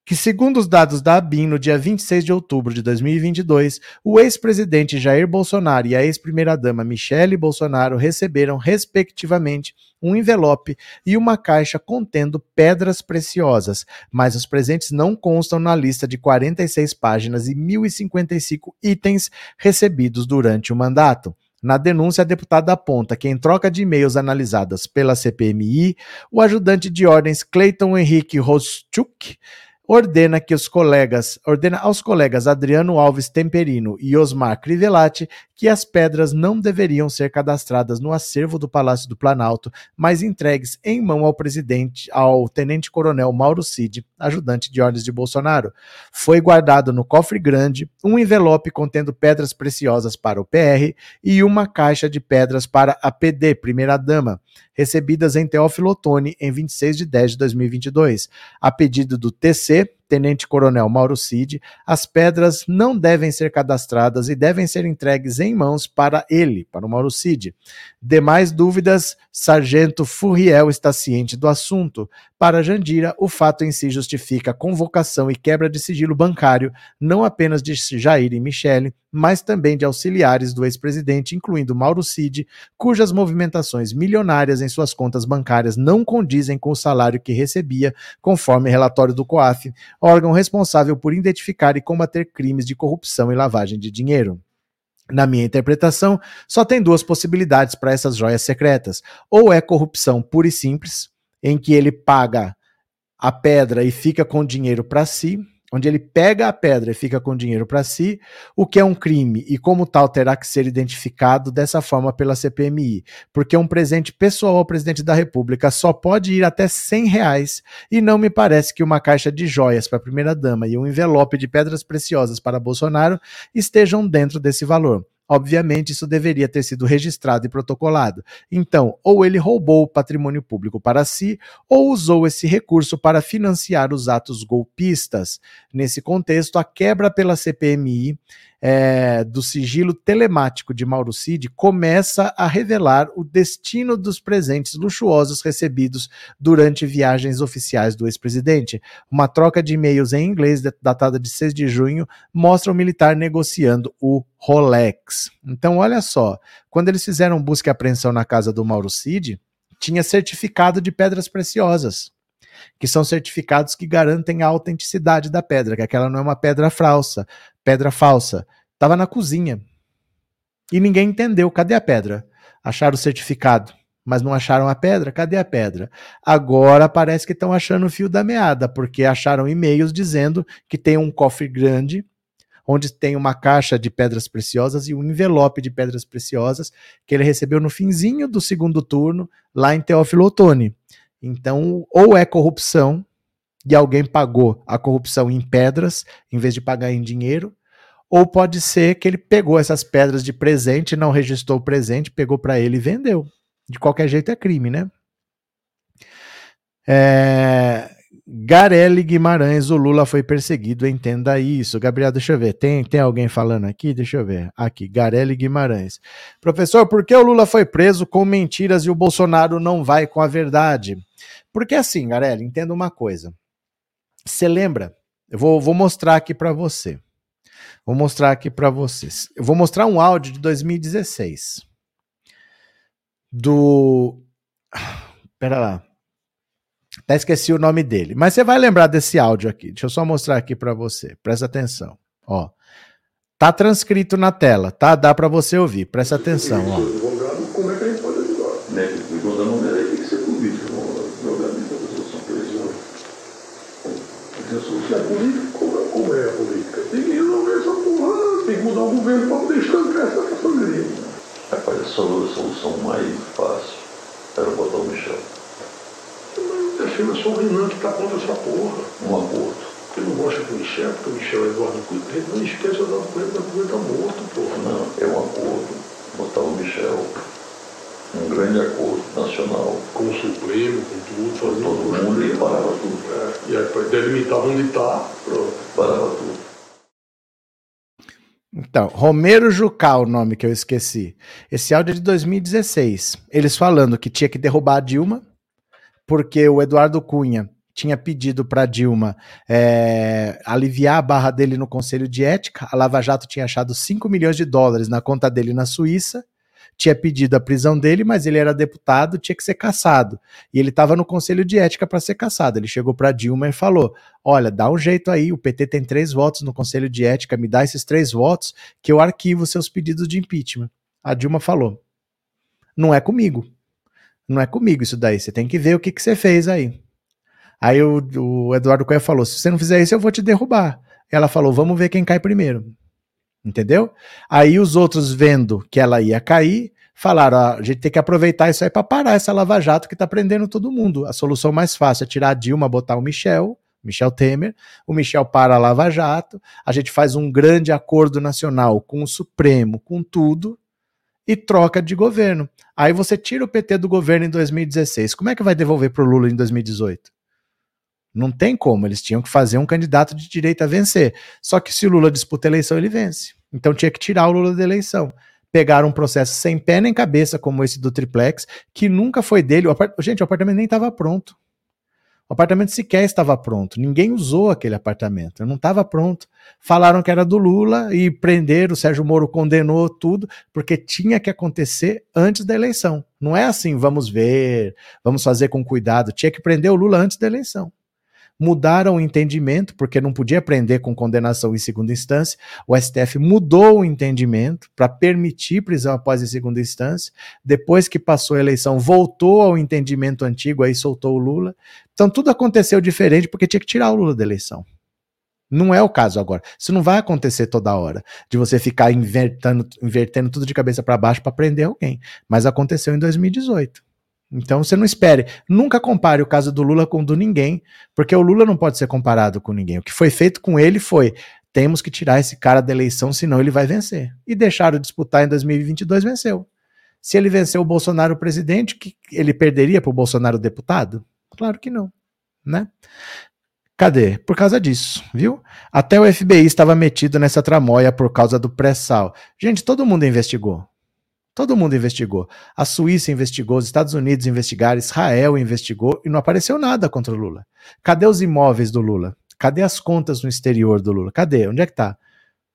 que, segundo os dados da ABIN, no dia 26 de outubro de 2022, o ex-presidente Jair Bolsonaro e a ex-primeira-dama Michele Bolsonaro receberam, respectivamente, um envelope e uma caixa contendo pedras preciosas, mas os presentes não constam na lista de 46 páginas e 1.055 itens recebidos durante o mandato. Na denúncia, a deputada aponta que, em troca de e-mails analisadas pela CPMI, o ajudante de ordens Cleiton Henrique Roschuk ordena que os colegas, ordena aos colegas Adriano Alves Temperino e Osmar Crivellati que as pedras não deveriam ser cadastradas no acervo do Palácio do Planalto, mas entregues em mão ao presidente, ao tenente-coronel Mauro Cid, ajudante de ordens de Bolsonaro. Foi guardado no cofre grande um envelope contendo pedras preciosas para o PR e uma caixa de pedras para a PD, primeira-dama, recebidas em Teófilo Otoni em 26 de 10 de 2022. A pedido do TC, Tenente Coronel Mauro Cid, as pedras não devem ser cadastradas e devem ser entregues em mãos para ele, para o Mauro Cid. Demais dúvidas, Sargento Furriel está ciente do assunto. Para Jandira, o fato em si justifica a convocação e quebra de sigilo bancário, não apenas de Jair e Michele, mas também de auxiliares do ex-presidente, incluindo Mauro Cid, cujas movimentações milionárias em suas contas bancárias não condizem com o salário que recebia, conforme relatório do COAF, órgão responsável por identificar e combater crimes de corrupção e lavagem de dinheiro. Na minha interpretação, só tem duas possibilidades para essas joias secretas. Ou é corrupção pura e simples, em que ele paga a pedra e fica com dinheiro para si, onde ele pega a pedra e fica com dinheiro para si, o que é um crime e como tal terá que ser identificado dessa forma pela CPMI, porque um presente pessoal ao presidente da República só pode ir até 100 reais e não me parece que uma caixa de joias para a primeira dama e um envelope de pedras preciosas para Bolsonaro estejam dentro desse valor. Obviamente, isso deveria ter sido registrado e protocolado. Então, ou ele roubou o patrimônio público para si, ou usou esse recurso para financiar os atos golpistas. Nesse contexto, a quebra pela CPMI é, do sigilo telemático de Mauro Cid começa a revelar o destino dos presentes luxuosos recebidos durante viagens oficiais do ex-presidente. Uma troca de e-mails em inglês, datada de 6 de junho, mostra o militar negociando o Rolex. Então, olha só, quando eles fizeram busca e apreensão na casa do Mauro Cid, tinha certificado de pedras preciosas que são certificados que garantem a autenticidade da pedra, que aquela não é uma pedra falsa, pedra falsa. Estava na cozinha. E ninguém entendeu. Cadê a pedra? Acharam o certificado, mas não acharam a pedra? Cadê a pedra? Agora parece que estão achando o fio da meada, porque acharam e-mails dizendo que tem um cofre grande onde tem uma caixa de pedras preciosas e um envelope de pedras preciosas que ele recebeu no finzinho do segundo turno lá em Teófilo Otoni. Então, ou é corrupção e alguém pagou a corrupção em pedras em vez de pagar em dinheiro, ou pode ser que ele pegou essas pedras de presente, não registrou o presente, pegou para ele e vendeu. De qualquer jeito é crime, né? É... Garelli Guimarães, o Lula foi perseguido, entenda isso. Gabriel, deixa eu ver, tem, tem alguém falando aqui? Deixa eu ver. Aqui, Garelli Guimarães. Professor, por que o Lula foi preso com mentiras e o Bolsonaro não vai com a verdade? Porque assim, Garelli, entenda uma coisa. Você lembra? Eu vou, vou mostrar aqui para você. Vou mostrar aqui para vocês. Eu vou mostrar um áudio de 2016. Do. Pera lá. Até esqueci o nome dele. Mas você vai lembrar desse áudio aqui. Deixa eu só mostrar aqui para você. Presta atenção. Ó. Tá transcrito na tela, tá? Dá para você ouvir. Presta atenção, ó. Como é que a gente pode ajudar? Tem que ser é solução é? Como é a política? Tem que essa. Tem que mudar o governo para essa. Rapaz, a solução mais fácil era botar o Michel. Mas é só o Renan que tá contra essa porra. Um aborto. Eu não gosto do Michel, porque o Michel é Eduardo Cunha Não esquece o Eduardo Cunha, o Cunha está morto, porra. Não, é um acordo. Botar o Michel. Um grande acordo nacional. Com o Supremo, com tudo, fazendo todo mundo e parava tudo. É, e aí delimitar onde está, pronto. Parava tudo. Então, Romero Jucal, o nome que eu esqueci. Esse áudio é de 2016. Eles falando que tinha que derrubar a Dilma, porque o Eduardo Cunha tinha pedido para Dilma é, aliviar a barra dele no Conselho de Ética. A Lava Jato tinha achado 5 milhões de dólares na conta dele na Suíça. Tinha pedido a prisão dele, mas ele era deputado, tinha que ser caçado. E ele estava no Conselho de Ética para ser caçado. Ele chegou para Dilma e falou: Olha, dá um jeito aí, o PT tem três votos no Conselho de Ética, me dá esses três votos que eu arquivo seus pedidos de impeachment. A Dilma falou: Não é comigo. Não é comigo isso daí. Você tem que ver o que, que você fez aí. Aí o, o Eduardo Cunha falou: se você não fizer isso, eu vou te derrubar. Ela falou: vamos ver quem cai primeiro. Entendeu? Aí os outros, vendo que ela ia cair, falaram: ah, a gente tem que aproveitar isso aí para parar essa lava-jato que está prendendo todo mundo. A solução mais fácil é tirar a Dilma, botar o Michel. Michel Temer, o Michel para a Lava Jato, a gente faz um grande acordo nacional com o Supremo, com tudo, e troca de governo. Aí você tira o PT do governo em 2016. Como é que vai devolver para o Lula em 2018? Não tem como, eles tinham que fazer um candidato de direita vencer. Só que se o Lula disputa a eleição, ele vence. Então tinha que tirar o Lula da eleição. Pegaram um processo sem pé nem cabeça, como esse do triplex, que nunca foi dele. O apart... Gente, o apartamento nem estava pronto. O apartamento sequer estava pronto. Ninguém usou aquele apartamento. Não estava pronto. Falaram que era do Lula e prenderam. O Sérgio Moro condenou tudo, porque tinha que acontecer antes da eleição. Não é assim, vamos ver, vamos fazer com cuidado. Tinha que prender o Lula antes da eleição mudaram o entendimento, porque não podia prender com condenação em segunda instância. O STF mudou o entendimento para permitir prisão após em segunda instância. Depois que passou a eleição, voltou ao entendimento antigo, aí soltou o Lula. Então tudo aconteceu diferente porque tinha que tirar o Lula da eleição. Não é o caso agora. Isso não vai acontecer toda hora, de você ficar invertendo, invertendo tudo de cabeça para baixo para prender alguém. Mas aconteceu em 2018. Então você não espere. Nunca compare o caso do Lula com o do ninguém, porque o Lula não pode ser comparado com ninguém. O que foi feito com ele foi: temos que tirar esse cara da eleição, senão ele vai vencer. E deixaram disputar em 2022, venceu. Se ele venceu o Bolsonaro presidente, que ele perderia para o Bolsonaro deputado? Claro que não, né? Cadê? Por causa disso, viu? Até o FBI estava metido nessa tramóia por causa do pré-sal. Gente, todo mundo investigou. Todo mundo investigou. A Suíça investigou, os Estados Unidos investigaram, Israel investigou e não apareceu nada contra o Lula. Cadê os imóveis do Lula? Cadê as contas no exterior do Lula? Cadê? Onde é que tá?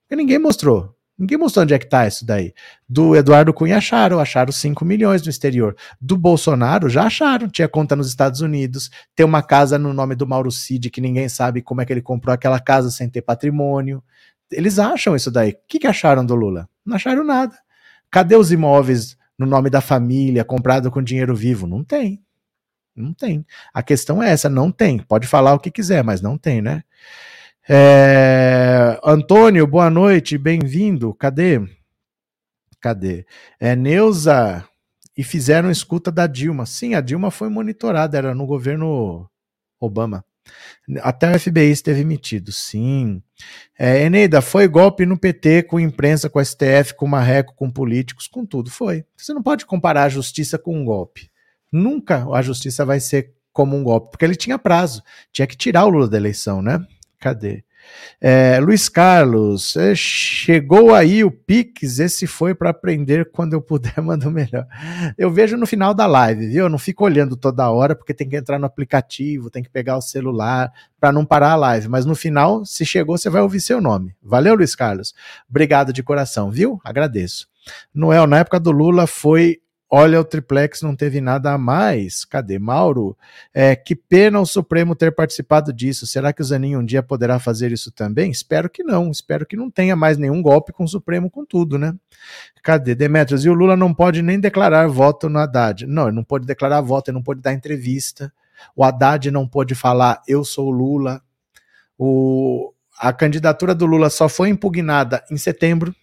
Porque ninguém mostrou. Ninguém mostrou onde é que tá isso daí. Do Eduardo Cunha acharam, acharam 5 milhões no exterior. Do Bolsonaro já acharam, tinha conta nos Estados Unidos, tem uma casa no nome do Mauro Cid que ninguém sabe como é que ele comprou aquela casa sem ter patrimônio. Eles acham isso daí. O que, que acharam do Lula? Não acharam nada. Cadê os imóveis no nome da família, comprado com dinheiro vivo? Não tem. Não tem. A questão é essa, não tem. Pode falar o que quiser, mas não tem, né? É... Antônio, boa noite, bem-vindo. Cadê? Cadê? É Neuza. E fizeram escuta da Dilma. Sim, a Dilma foi monitorada, era no governo Obama. Até o FBI esteve metido, sim. É, Eneida, foi golpe no PT, com imprensa, com STF, com Marreco, com políticos, com tudo. Foi. Você não pode comparar a justiça com um golpe. Nunca a justiça vai ser como um golpe, porque ele tinha prazo. Tinha que tirar o Lula da eleição, né? Cadê? É, Luiz Carlos, é, chegou aí o Pix, esse foi para aprender quando eu puder, manda o melhor. Eu vejo no final da live, viu? Eu não fico olhando toda hora, porque tem que entrar no aplicativo, tem que pegar o celular para não parar a live. Mas no final, se chegou, você vai ouvir seu nome. Valeu, Luiz Carlos. Obrigado de coração, viu? Agradeço. Noel, na época do Lula foi Olha, o triplex não teve nada a mais. Cadê Mauro? É, que pena o Supremo ter participado disso. Será que o Zanin um dia poderá fazer isso também? Espero que não. Espero que não tenha mais nenhum golpe com o Supremo com tudo, né? Cadê Demetrios? E o Lula não pode nem declarar voto no Haddad. Não, ele não pode declarar voto, ele não pode dar entrevista. O Haddad não pode falar eu sou o Lula. O, a candidatura do Lula só foi impugnada em setembro,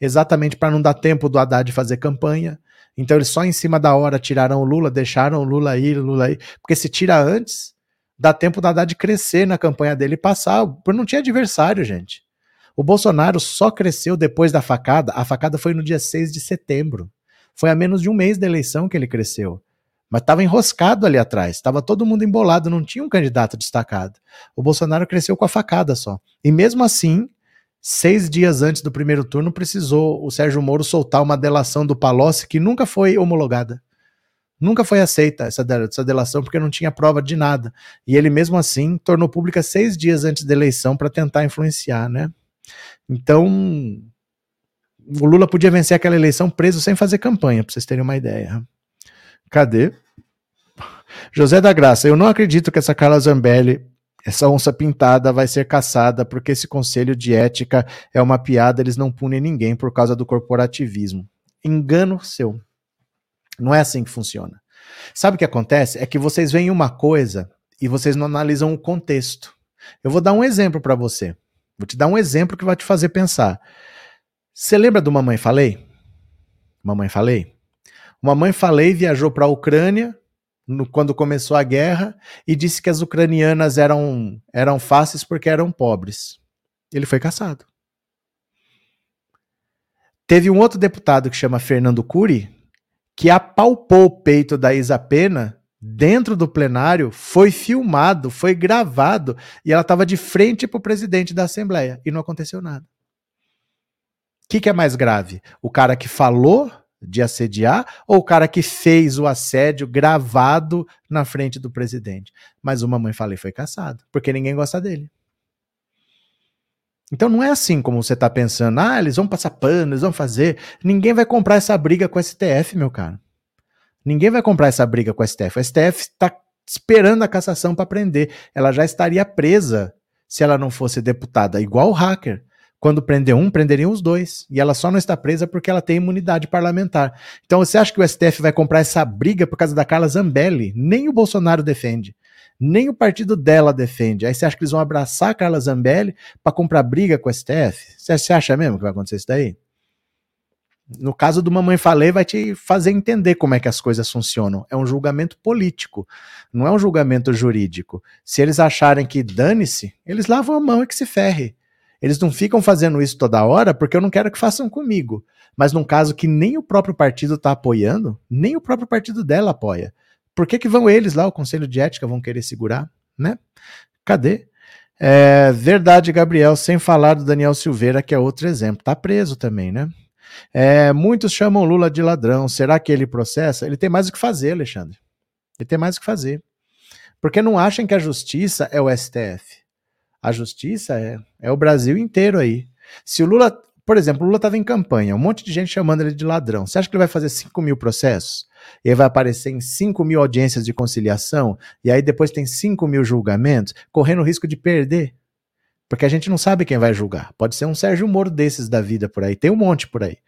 exatamente para não dar tempo do Haddad fazer campanha. Então eles só em cima da hora tiraram o Lula, deixaram o Lula ir, o Lula ir. Porque se tira antes, dá tempo do Haddad crescer na campanha dele e passar. Porque não tinha adversário, gente. O Bolsonaro só cresceu depois da facada. A facada foi no dia 6 de setembro. Foi a menos de um mês da eleição que ele cresceu. Mas estava enroscado ali atrás, estava todo mundo embolado, não tinha um candidato destacado. O Bolsonaro cresceu com a facada só. E mesmo assim, Seis dias antes do primeiro turno, precisou o Sérgio Moro soltar uma delação do Palocci que nunca foi homologada. Nunca foi aceita essa, delação porque não tinha prova de nada. E ele, mesmo assim, tornou pública seis dias antes da eleição para tentar influenciar, né? Então, o Lula podia vencer aquela eleição preso sem fazer campanha, para vocês terem uma ideia. Cadê? José da Graça, eu não acredito que essa Carla Zambelli essa onça pintada vai ser caçada porque esse conselho de ética é uma piada, eles não punem ninguém por causa do corporativismo. Engano seu. Não é assim que funciona. Sabe o que acontece? É que vocês veem uma coisa e vocês não analisam o contexto. Eu vou dar um exemplo para você. Vou te dar um exemplo que vai te fazer pensar. Você lembra do Mamãe Falei? Mamãe Falei? Mamãe Falei viajou para a Ucrânia no, quando começou a guerra e disse que as ucranianas eram, eram fáceis porque eram pobres. Ele foi caçado. Teve um outro deputado que chama Fernando Cury, que apalpou o peito da Isa Pena dentro do plenário, foi filmado, foi gravado, e ela estava de frente para o presidente da Assembleia, e não aconteceu nada. O que, que é mais grave? O cara que falou de assediar ou o cara que fez o assédio gravado na frente do presidente. Mas o mamãe falei foi caçado, porque ninguém gosta dele. Então não é assim como você está pensando, ah, eles vão passar pano, eles vão fazer. Ninguém vai comprar essa briga com o STF, meu cara. Ninguém vai comprar essa briga com o STF. O STF está esperando a cassação para prender. Ela já estaria presa se ela não fosse deputada, igual o hacker. Quando prender um, prenderiam os dois. E ela só não está presa porque ela tem imunidade parlamentar. Então você acha que o STF vai comprar essa briga por causa da Carla Zambelli? Nem o Bolsonaro defende. Nem o partido dela defende. Aí você acha que eles vão abraçar a Carla Zambelli para comprar briga com o STF? Você acha mesmo que vai acontecer isso daí? No caso do Mamãe Falei, vai te fazer entender como é que as coisas funcionam. É um julgamento político, não é um julgamento jurídico. Se eles acharem que dane-se, eles lavam a mão e que se ferre. Eles não ficam fazendo isso toda hora porque eu não quero que façam comigo. Mas num caso que nem o próprio partido está apoiando, nem o próprio partido dela apoia. Por que, que vão eles lá, o Conselho de Ética, vão querer segurar? Né? Cadê? É, verdade, Gabriel, sem falar do Daniel Silveira, que é outro exemplo. Tá preso também, né? É, muitos chamam Lula de ladrão. Será que ele processa? Ele tem mais o que fazer, Alexandre. Ele tem mais o que fazer. Porque não acham que a justiça é o STF. A justiça é, é o Brasil inteiro aí. Se o Lula, por exemplo, o Lula estava em campanha, um monte de gente chamando ele de ladrão. Você acha que ele vai fazer 5 mil processos? E aí vai aparecer em 5 mil audiências de conciliação? E aí depois tem 5 mil julgamentos, correndo o risco de perder? Porque a gente não sabe quem vai julgar. Pode ser um Sérgio Moro desses da vida por aí. Tem um monte por aí.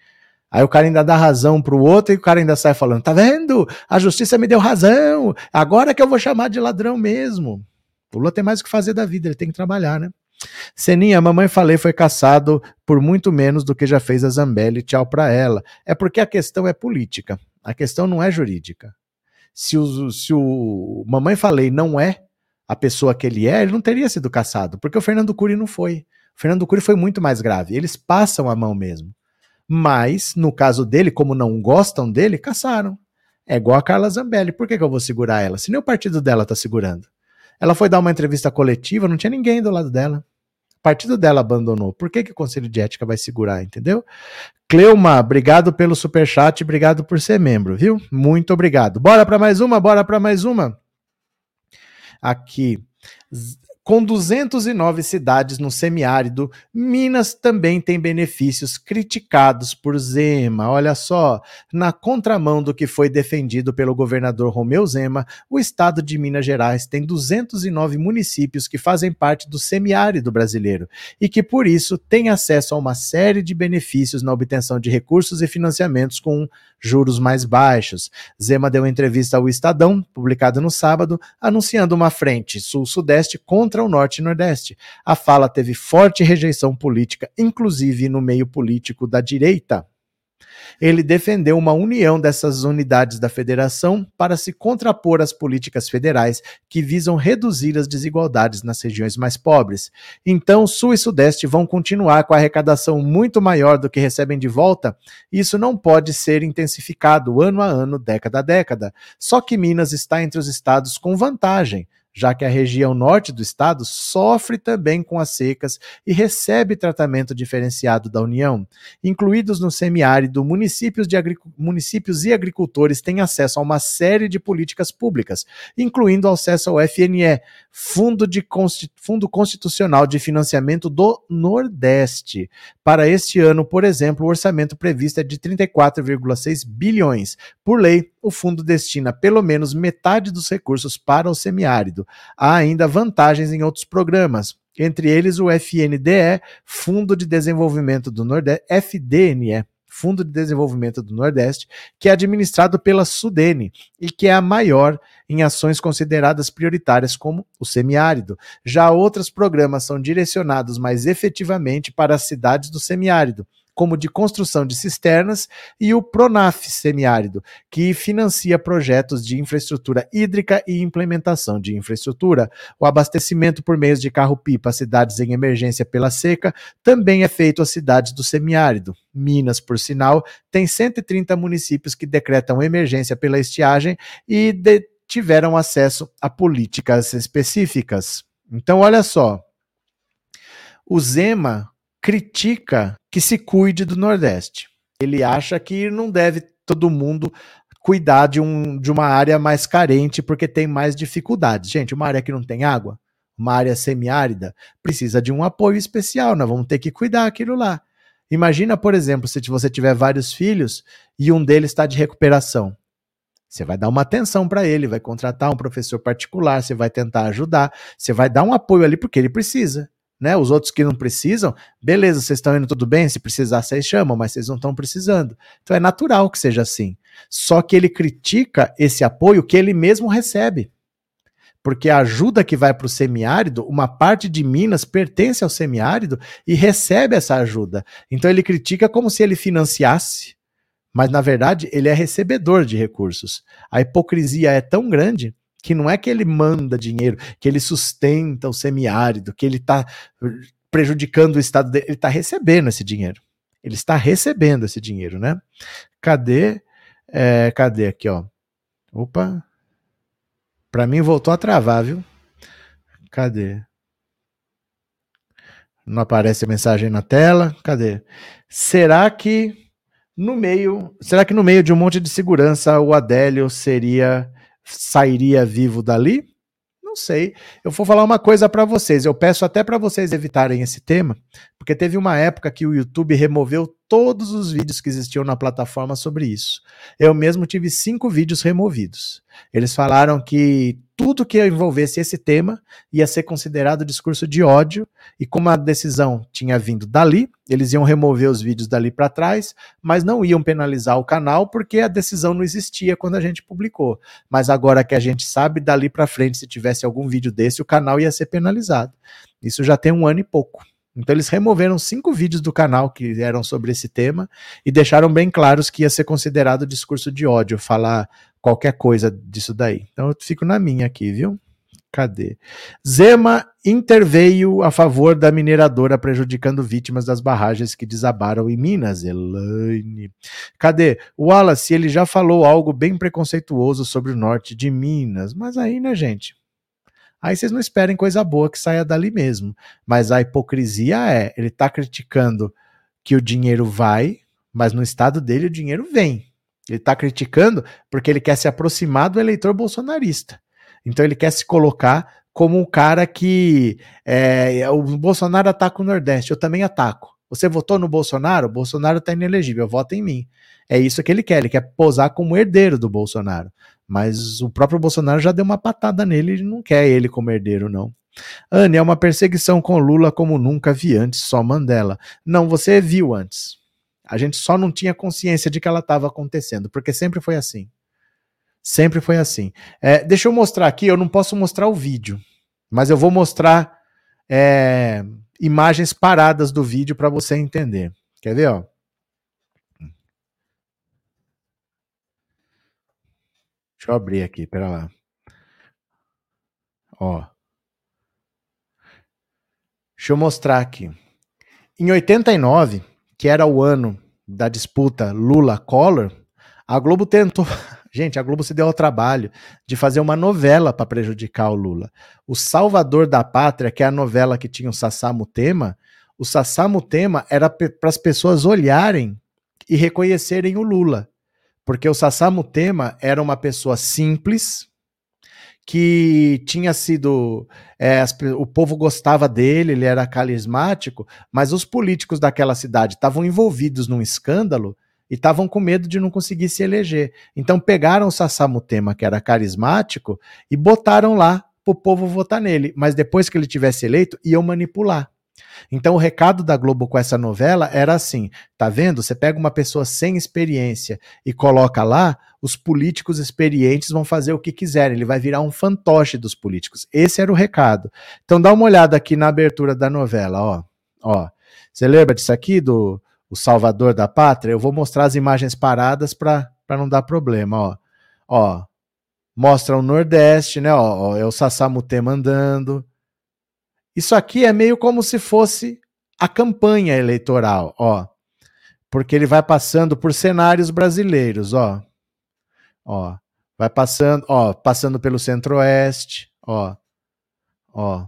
Aí o cara ainda dá razão pro outro e o cara ainda sai falando: tá vendo? A justiça me deu razão. Agora que eu vou chamar de ladrão mesmo. O Lula tem mais o que fazer da vida, ele tem que trabalhar, né? Seninha, a mamãe falei foi caçado por muito menos do que já fez a Zambelli, tchau pra ela. É porque a questão é política, a questão não é jurídica. Se o, se o mamãe falei não é a pessoa que ele é, ele não teria sido caçado, porque o Fernando Cury não foi. O Fernando Cury foi muito mais grave, eles passam a mão mesmo. Mas, no caso dele, como não gostam dele, caçaram. É igual a Carla Zambelli. Por que, que eu vou segurar ela? Se nem o partido dela tá segurando. Ela foi dar uma entrevista coletiva, não tinha ninguém do lado dela. O partido dela abandonou. Por que, que o Conselho de Ética vai segurar, entendeu? Cleuma, obrigado pelo superchat, obrigado por ser membro, viu? Muito obrigado. Bora para mais uma, bora para mais uma. Aqui. Com 209 cidades no semiárido, Minas também tem benefícios criticados por Zema. Olha só, na contramão do que foi defendido pelo governador Romeu Zema, o estado de Minas Gerais tem 209 municípios que fazem parte do semiárido brasileiro e que, por isso, têm acesso a uma série de benefícios na obtenção de recursos e financiamentos com juros mais baixos. Zema deu entrevista ao Estadão, publicada no sábado, anunciando uma frente sul-sudeste contra o norte e nordeste. A fala teve forte rejeição política, inclusive no meio político da direita ele defendeu uma união dessas unidades da federação para se contrapor às políticas federais que visam reduzir as desigualdades nas regiões mais pobres. Então, Sul e Sudeste vão continuar com a arrecadação muito maior do que recebem de volta. Isso não pode ser intensificado ano a ano, década a década. Só que Minas está entre os estados com vantagem já que a região norte do estado sofre também com as secas e recebe tratamento diferenciado da União. Incluídos no semiárido, municípios, municípios e agricultores têm acesso a uma série de políticas públicas, incluindo acesso ao FNE, Fundo, de Fundo Constitucional de Financiamento do Nordeste. Para este ano, por exemplo, o orçamento previsto é de 34,6 bilhões. Por lei, o fundo destina pelo menos metade dos recursos para o semiárido. Há ainda vantagens em outros programas, entre eles o FNDE, Fundo de Desenvolvimento do Nordeste, FDNE, Fundo de Desenvolvimento do Nordeste, que é administrado pela Sudene e que é a maior em ações consideradas prioritárias, como o semiárido. Já outros programas são direcionados mais efetivamente para as cidades do semiárido como de construção de cisternas, e o Pronaf semiárido, que financia projetos de infraestrutura hídrica e implementação de infraestrutura. O abastecimento por meios de carro-pipa a cidades em emergência pela seca também é feito às cidades do semiárido. Minas, por sinal, tem 130 municípios que decretam emergência pela estiagem e tiveram acesso a políticas específicas. Então, olha só. O Zema critica que se cuide do Nordeste. Ele acha que não deve todo mundo cuidar de, um, de uma área mais carente porque tem mais dificuldades. Gente, uma área que não tem água, uma área semiárida, precisa de um apoio especial, nós vamos ter que cuidar aquilo lá. Imagina, por exemplo, se você tiver vários filhos e um deles está de recuperação. Você vai dar uma atenção para ele, vai contratar um professor particular, você vai tentar ajudar, você vai dar um apoio ali porque ele precisa né? Os outros que não precisam, beleza, vocês estão indo tudo bem, se precisar vocês chamam, mas vocês não estão precisando. Então é natural que seja assim. Só que ele critica esse apoio que ele mesmo recebe. Porque a ajuda que vai para o semiárido, uma parte de Minas pertence ao semiárido e recebe essa ajuda. Então ele critica como se ele financiasse, mas na verdade ele é recebedor de recursos. A hipocrisia é tão grande que não é que ele manda dinheiro, que ele sustenta o semiárido, que ele está prejudicando o estado dele, ele está recebendo esse dinheiro. Ele está recebendo esse dinheiro, né? Cadê? É, cadê aqui, ó? Opa. Para mim voltou a travar, viu? Cadê? Não aparece a mensagem na tela. Cadê? Será que no meio, será que no meio de um monte de segurança o Adélio seria sairia vivo dali? Não sei. Eu vou falar uma coisa para vocês. Eu peço até para vocês evitarem esse tema, porque teve uma época que o YouTube removeu todos os vídeos que existiam na plataforma sobre isso. Eu mesmo tive cinco vídeos removidos. Eles falaram que tudo que envolvesse esse tema ia ser considerado discurso de ódio, e como a decisão tinha vindo dali, eles iam remover os vídeos dali para trás, mas não iam penalizar o canal porque a decisão não existia quando a gente publicou. Mas agora que a gente sabe, dali para frente, se tivesse algum vídeo desse, o canal ia ser penalizado. Isso já tem um ano e pouco. Então eles removeram cinco vídeos do canal que eram sobre esse tema e deixaram bem claros que ia ser considerado discurso de ódio, falar qualquer coisa disso daí. Então eu fico na minha aqui, viu? Cadê? Zema interveio a favor da mineradora prejudicando vítimas das barragens que desabaram em Minas. Elaine. Cadê? O Wallace, ele já falou algo bem preconceituoso sobre o norte de Minas. Mas aí, né, gente? Aí vocês não esperem coisa boa que saia dali mesmo. Mas a hipocrisia é, ele está criticando que o dinheiro vai, mas no estado dele o dinheiro vem. Ele está criticando porque ele quer se aproximar do eleitor bolsonarista. Então ele quer se colocar como um cara que é, o Bolsonaro ataca o Nordeste, eu também ataco. Você votou no Bolsonaro? O Bolsonaro está inelegível, vota em mim. É isso que ele quer, ele quer posar como herdeiro do Bolsonaro. Mas o próprio Bolsonaro já deu uma patada nele e não quer ele como herdeiro, não. Anne, é uma perseguição com Lula como nunca vi antes, só Mandela. Não, você viu antes. A gente só não tinha consciência de que ela estava acontecendo, porque sempre foi assim. Sempre foi assim. É, deixa eu mostrar aqui, eu não posso mostrar o vídeo, mas eu vou mostrar é, imagens paradas do vídeo para você entender. Quer ver? Ó? Deixa eu abrir aqui, pera lá. Ó. Deixa eu mostrar aqui. Em 89, que era o ano da disputa Lula-Collor, a Globo tentou. Gente, a Globo se deu ao trabalho de fazer uma novela para prejudicar o Lula. O Salvador da Pátria, que é a novela que tinha o Sassamo Tema, o Sassamo Tema era para as pessoas olharem e reconhecerem o Lula. Porque o Sassamo Tema era uma pessoa simples, que tinha sido. É, as, o povo gostava dele, ele era carismático, mas os políticos daquela cidade estavam envolvidos num escândalo e estavam com medo de não conseguir se eleger. Então pegaram o Sassamutema, que era carismático, e botaram lá para o povo votar nele. Mas depois que ele tivesse eleito, iam manipular. Então o recado da Globo com essa novela era assim: tá vendo? Você pega uma pessoa sem experiência e coloca lá, os políticos experientes vão fazer o que quiserem, ele vai virar um fantoche dos políticos. Esse era o recado. Então dá uma olhada aqui na abertura da novela, ó. Ó. Você lembra disso aqui do o Salvador da Pátria, eu vou mostrar as imagens paradas para não dar problema, ó. Ó, mostra o Nordeste, né, ó, ó é o Sassamutema andando. Isso aqui é meio como se fosse a campanha eleitoral, ó. Porque ele vai passando por cenários brasileiros, ó. Ó, vai passando, ó, passando pelo Centro-Oeste, ó. Ó,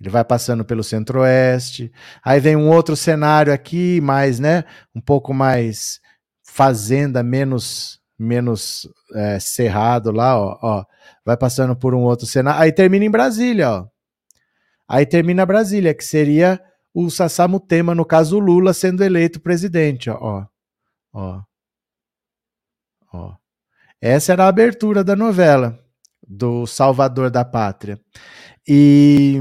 ele vai passando pelo centro-oeste. Aí vem um outro cenário aqui, mais, né? Um pouco mais fazenda, menos menos é, cerrado lá, ó, ó. Vai passando por um outro cenário. Aí termina em Brasília, ó. Aí termina Brasília, que seria o Sassamutema, no caso o Lula, sendo eleito presidente, ó. Ó. Ó. Essa era a abertura da novela do Salvador da Pátria. E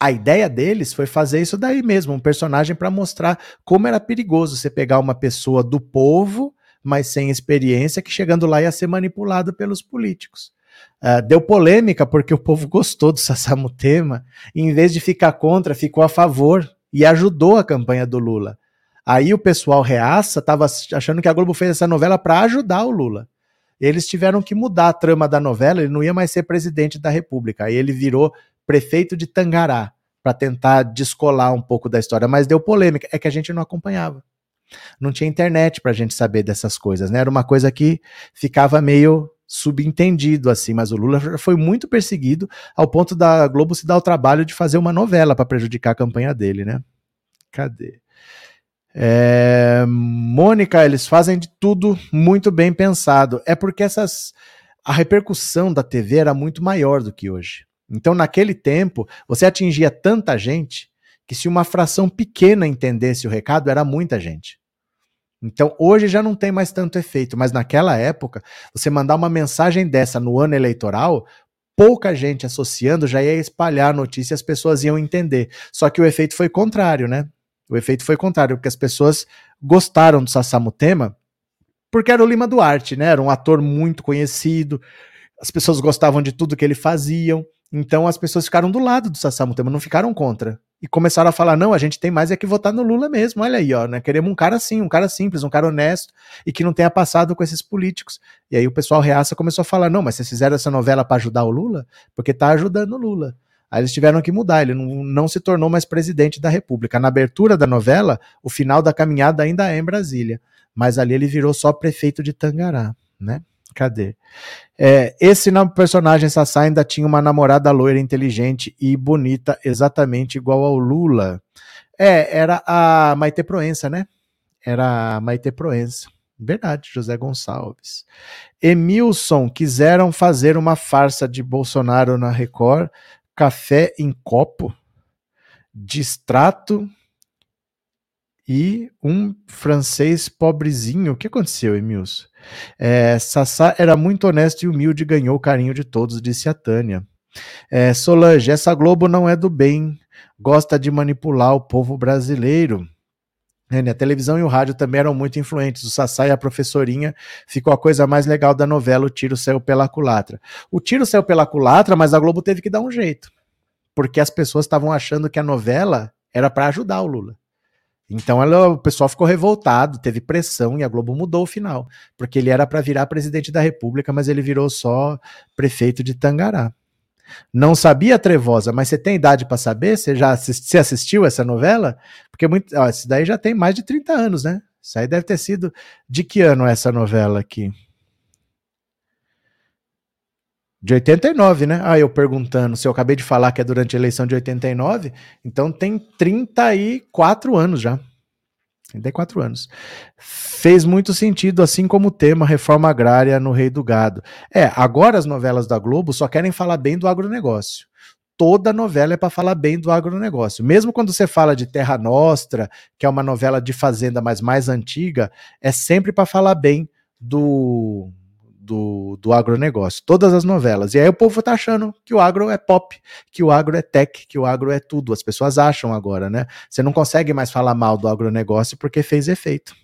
a ideia deles foi fazer isso daí mesmo, um personagem para mostrar como era perigoso você pegar uma pessoa do povo, mas sem experiência, que chegando lá ia ser manipulado pelos políticos. Uh, deu polêmica porque o povo gostou do Sassamutema, e em vez de ficar contra, ficou a favor e ajudou a campanha do Lula. Aí o pessoal reaça estava achando que a Globo fez essa novela para ajudar o Lula eles tiveram que mudar a trama da novela, ele não ia mais ser presidente da República. Aí ele virou prefeito de Tangará para tentar descolar um pouco da história, mas deu polêmica, é que a gente não acompanhava. Não tinha internet para a gente saber dessas coisas, né? Era uma coisa que ficava meio subentendido assim, mas o Lula foi muito perseguido ao ponto da Globo se dar o trabalho de fazer uma novela para prejudicar a campanha dele, né? Cadê? É, Mônica, eles fazem de tudo muito bem pensado. É porque essas a repercussão da TV era muito maior do que hoje. Então, naquele tempo, você atingia tanta gente que se uma fração pequena entendesse o recado, era muita gente. Então, hoje já não tem mais tanto efeito, mas naquela época, você mandar uma mensagem dessa no ano eleitoral, pouca gente associando já ia espalhar a notícia e as pessoas iam entender. Só que o efeito foi contrário, né? O efeito foi contrário, porque as pessoas gostaram do Sassamutema porque era o Lima Duarte, né? Era um ator muito conhecido, as pessoas gostavam de tudo que ele fazia, então as pessoas ficaram do lado do Sassamutema, não ficaram contra. E começaram a falar: não, a gente tem mais é que votar no Lula mesmo, olha aí, ó, né? Queremos um cara assim, um cara simples, um cara honesto e que não tenha passado com esses políticos. E aí o pessoal reaça começou a falar: não, mas vocês fizeram essa novela para ajudar o Lula? Porque tá ajudando o Lula. Aí eles tiveram que mudar, ele não, não se tornou mais presidente da República. Na abertura da novela, o final da caminhada ainda é em Brasília, mas ali ele virou só prefeito de Tangará, né? Cadê? É, esse personagem Sassá ainda tinha uma namorada loira, inteligente e bonita, exatamente igual ao Lula. É, era a Maite Proença, né? Era a Maite Proença. Verdade, José Gonçalves. Emilson, quiseram fazer uma farsa de Bolsonaro na Record, café em copo, distrato e um francês pobrezinho. O que aconteceu, Emilson? É, Sassá era muito honesto e humilde e ganhou o carinho de todos, disse a Tânia. É, Solange, essa Globo não é do bem, gosta de manipular o povo brasileiro. A televisão e o rádio também eram muito influentes. O Sassá e a professorinha ficou a coisa mais legal da novela, o tiro saiu pela culatra. O tiro saiu pela culatra, mas a Globo teve que dar um jeito. Porque as pessoas estavam achando que a novela era para ajudar o Lula. Então ela, o pessoal ficou revoltado, teve pressão e a Globo mudou o final, porque ele era para virar presidente da República, mas ele virou só prefeito de Tangará. Não sabia Trevosa, mas você tem idade para saber? Você já assist, você assistiu essa novela? Porque muito, ó, esse daí já tem mais de 30 anos, né? Isso aí deve ter sido de que ano essa novela aqui? De 89, né? Ah, eu perguntando se eu acabei de falar que é durante a eleição de 89, então tem 34 anos já. 34 anos. Fez muito sentido, assim como o tema reforma agrária no Rei do Gado. É, agora as novelas da Globo só querem falar bem do agronegócio. Toda novela é para falar bem do agronegócio. Mesmo quando você fala de Terra Nostra, que é uma novela de fazenda, mas mais antiga, é sempre para falar bem do, do, do agronegócio, todas as novelas. E aí o povo tá achando que o agro é pop, que o agro é tech, que o agro é tudo. As pessoas acham agora, né? Você não consegue mais falar mal do agronegócio porque fez efeito.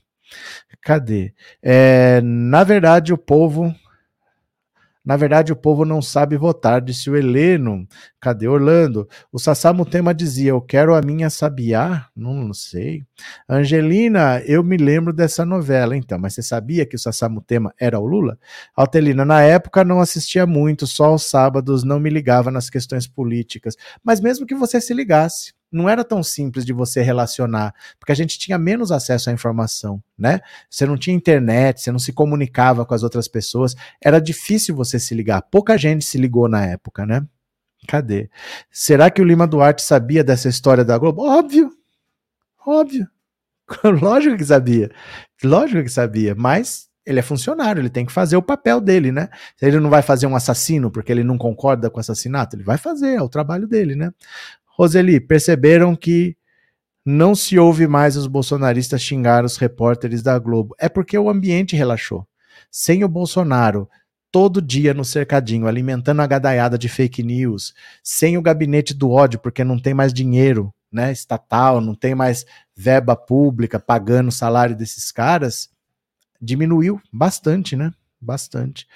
Cadê? É, na verdade, o povo na verdade, o povo não sabe votar, disse o Heleno. Cadê Orlando? O Sassamo Tema dizia: Eu quero a minha sabiá? Não, não sei. Angelina, eu me lembro dessa novela, então, mas você sabia que o Sassamo Tema era o Lula? Altelina, na época não assistia muito, só aos sábados, não me ligava nas questões políticas. Mas mesmo que você se ligasse, não era tão simples de você relacionar, porque a gente tinha menos acesso à informação, né? Você não tinha internet, você não se comunicava com as outras pessoas, era difícil você se ligar. Pouca gente se ligou na época, né? Cadê? Será que o Lima Duarte sabia dessa história da Globo? Óbvio. Óbvio. Lógico que sabia. Lógico que sabia, mas ele é funcionário, ele tem que fazer o papel dele, né? Ele não vai fazer um assassino porque ele não concorda com o assassinato, ele vai fazer, é o trabalho dele, né? Roseli, perceberam que não se ouve mais os bolsonaristas xingar os repórteres da Globo. É porque o ambiente relaxou. Sem o Bolsonaro todo dia no cercadinho, alimentando a gadaiada de fake news, sem o gabinete do ódio, porque não tem mais dinheiro né, estatal, não tem mais verba pública pagando o salário desses caras, diminuiu bastante, né? Bastante.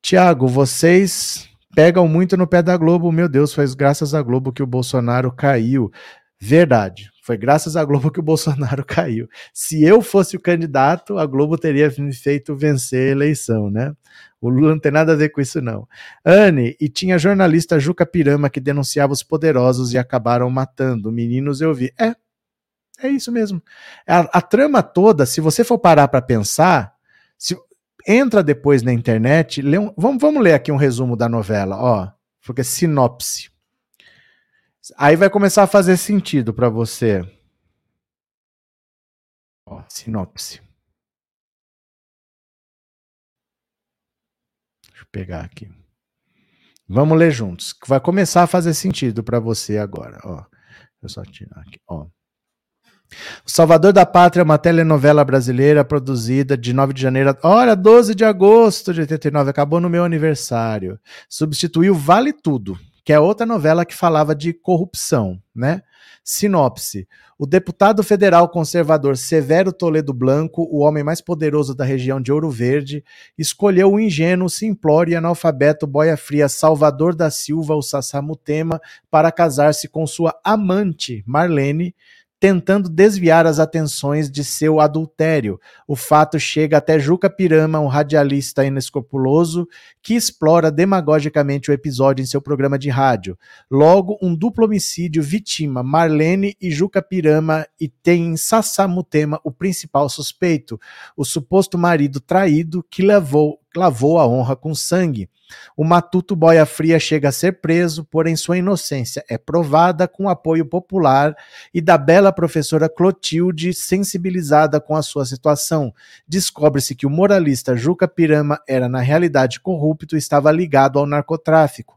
Tiago, vocês pegam muito no pé da Globo. Meu Deus, foi graças à Globo que o Bolsonaro caiu. Verdade. Foi graças à Globo que o Bolsonaro caiu. Se eu fosse o candidato, a Globo teria me feito vencer a eleição, né? O Lula não tem nada a ver com isso, não. Anne, e tinha jornalista Juca Pirama que denunciava os poderosos e acabaram matando. Meninos, eu vi. É, é isso mesmo. A, a trama toda, se você for parar para pensar, entra depois na internet, lê um, vamos, vamos ler aqui um resumo da novela, ó, porque sinopse. Aí vai começar a fazer sentido para você. Ó, sinopse. Deixa eu pegar aqui. Vamos ler juntos. Vai começar a fazer sentido para você agora, ó. Deixa eu só tirar aqui, ó. O Salvador da Pátria é uma telenovela brasileira produzida de 9 de janeiro. Olha, 12 de agosto de 89, acabou no meu aniversário. Substituiu Vale Tudo, que é outra novela que falava de corrupção, né? Sinopse: O deputado federal conservador Severo Toledo Blanco, o homem mais poderoso da região de Ouro Verde, escolheu o ingênuo, simplório e analfabeto boia fria Salvador da Silva, o Sassamutema, para casar-se com sua amante, Marlene, tentando desviar as atenções de seu adultério. O fato chega até Juca Pirama, um radialista inescrupuloso, que explora demagogicamente o episódio em seu programa de rádio. Logo, um duplo homicídio vitima Marlene e Juca Pirama e tem em Sassamutema o principal suspeito, o suposto marido traído que lavou, lavou a honra com sangue. O matuto boia fria chega a ser preso, porém sua inocência é provada com apoio popular e da bela professora Clotilde, sensibilizada com a sua situação. Descobre-se que o moralista Juca Pirama era na realidade corrupto e estava ligado ao narcotráfico.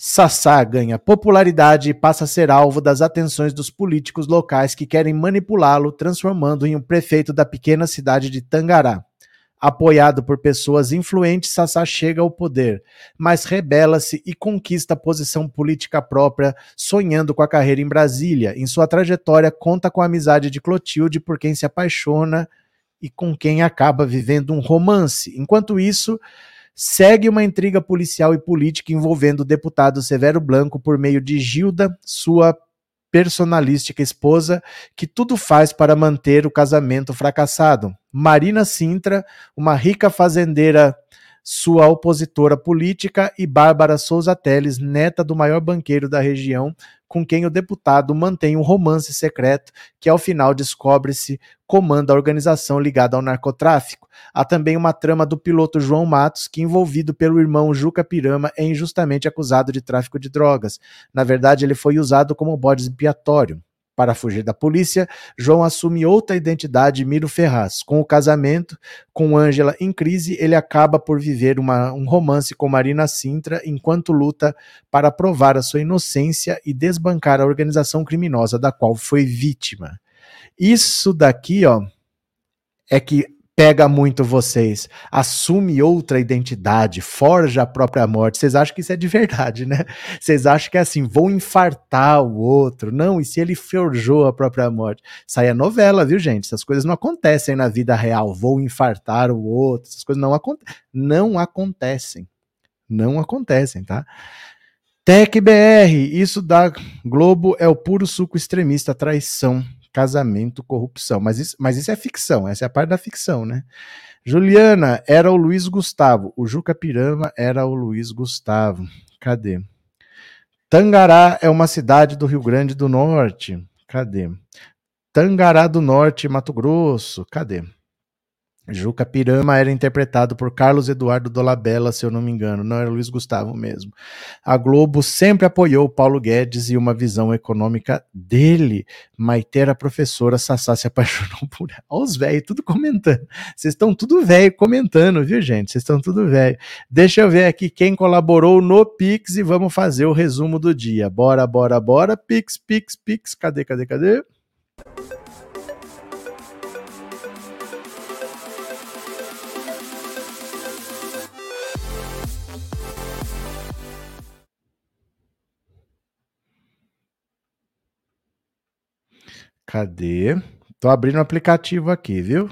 Sassá ganha popularidade e passa a ser alvo das atenções dos políticos locais que querem manipulá-lo, transformando em um prefeito da pequena cidade de Tangará. Apoiado por pessoas influentes, Sassá chega ao poder, mas rebela-se e conquista posição política própria, sonhando com a carreira em Brasília. Em sua trajetória, conta com a amizade de Clotilde, por quem se apaixona e com quem acaba vivendo um romance. Enquanto isso, segue uma intriga policial e política envolvendo o deputado Severo Blanco por meio de Gilda, sua personalística esposa, que tudo faz para manter o casamento fracassado. Marina Sintra, uma rica fazendeira sua opositora política, e Bárbara Souza Teles, neta do maior banqueiro da região, com quem o deputado mantém um romance secreto que, ao final, descobre-se comanda a organização ligada ao narcotráfico. Há também uma trama do piloto João Matos, que, envolvido pelo irmão Juca Pirama, é injustamente acusado de tráfico de drogas. Na verdade, ele foi usado como bode expiatório. Para fugir da polícia, João assume outra identidade Miro Ferraz. Com o casamento com Ângela em crise, ele acaba por viver uma, um romance com Marina Sintra enquanto luta para provar a sua inocência e desbancar a organização criminosa da qual foi vítima. Isso daqui, ó, é que pega muito vocês, assume outra identidade, forja a própria morte. Vocês acham que isso é de verdade, né? Vocês acham que é assim, vou infartar o outro. Não, e se ele forjou a própria morte? Isso aí é novela, viu, gente? Essas coisas não acontecem na vida real. Vou infartar o outro. Essas coisas não, aconte não acontecem. Não acontecem, tá? TecBR, isso da Globo é o puro suco extremista, traição casamento, corrupção. Mas isso, mas isso é ficção, essa é a parte da ficção, né? Juliana era o Luiz Gustavo, o Juca Pirama era o Luiz Gustavo. Cadê? Tangará é uma cidade do Rio Grande do Norte. Cadê? Tangará do Norte, Mato Grosso. Cadê? Juca Pirama era interpretado por Carlos Eduardo Dolabella, se eu não me engano, não era Luiz Gustavo mesmo. A Globo sempre apoiou Paulo Guedes e uma visão econômica dele. Maite era professora, Sassá se apaixonou por ela. Olha os velhos, tudo comentando. Vocês estão tudo velho comentando, viu, gente? Vocês estão tudo velho. Deixa eu ver aqui quem colaborou no Pix e vamos fazer o resumo do dia. Bora, bora, bora. Pix, Pix, Pix. Cadê, cadê, cadê? Cadê? Tô abrindo o aplicativo aqui, viu?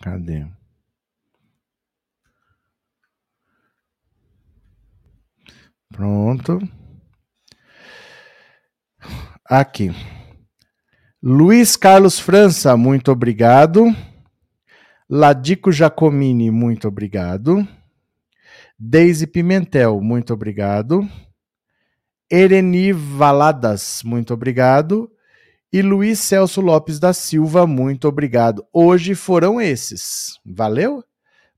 Cadê? Pronto. Aqui. Luiz Carlos França, muito obrigado. Ladico Giacomini, muito obrigado. Deise Pimentel, muito obrigado. Ereni Valadas, muito obrigado. E Luiz Celso Lopes da Silva, muito obrigado. Hoje foram esses. Valeu?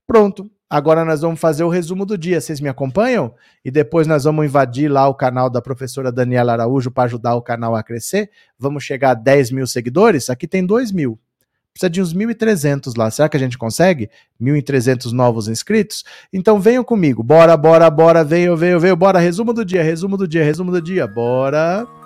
Pronto. Agora nós vamos fazer o resumo do dia. Vocês me acompanham? E depois nós vamos invadir lá o canal da professora Daniela Araújo para ajudar o canal a crescer. Vamos chegar a 10 mil seguidores. Aqui tem 2 mil. Precisa de uns 1.300 lá. Será que a gente consegue? 1.300 novos inscritos? Então venham comigo. Bora, bora, bora. Venham, venham, venham. Bora. Resumo do dia, resumo do dia, resumo do dia. Bora.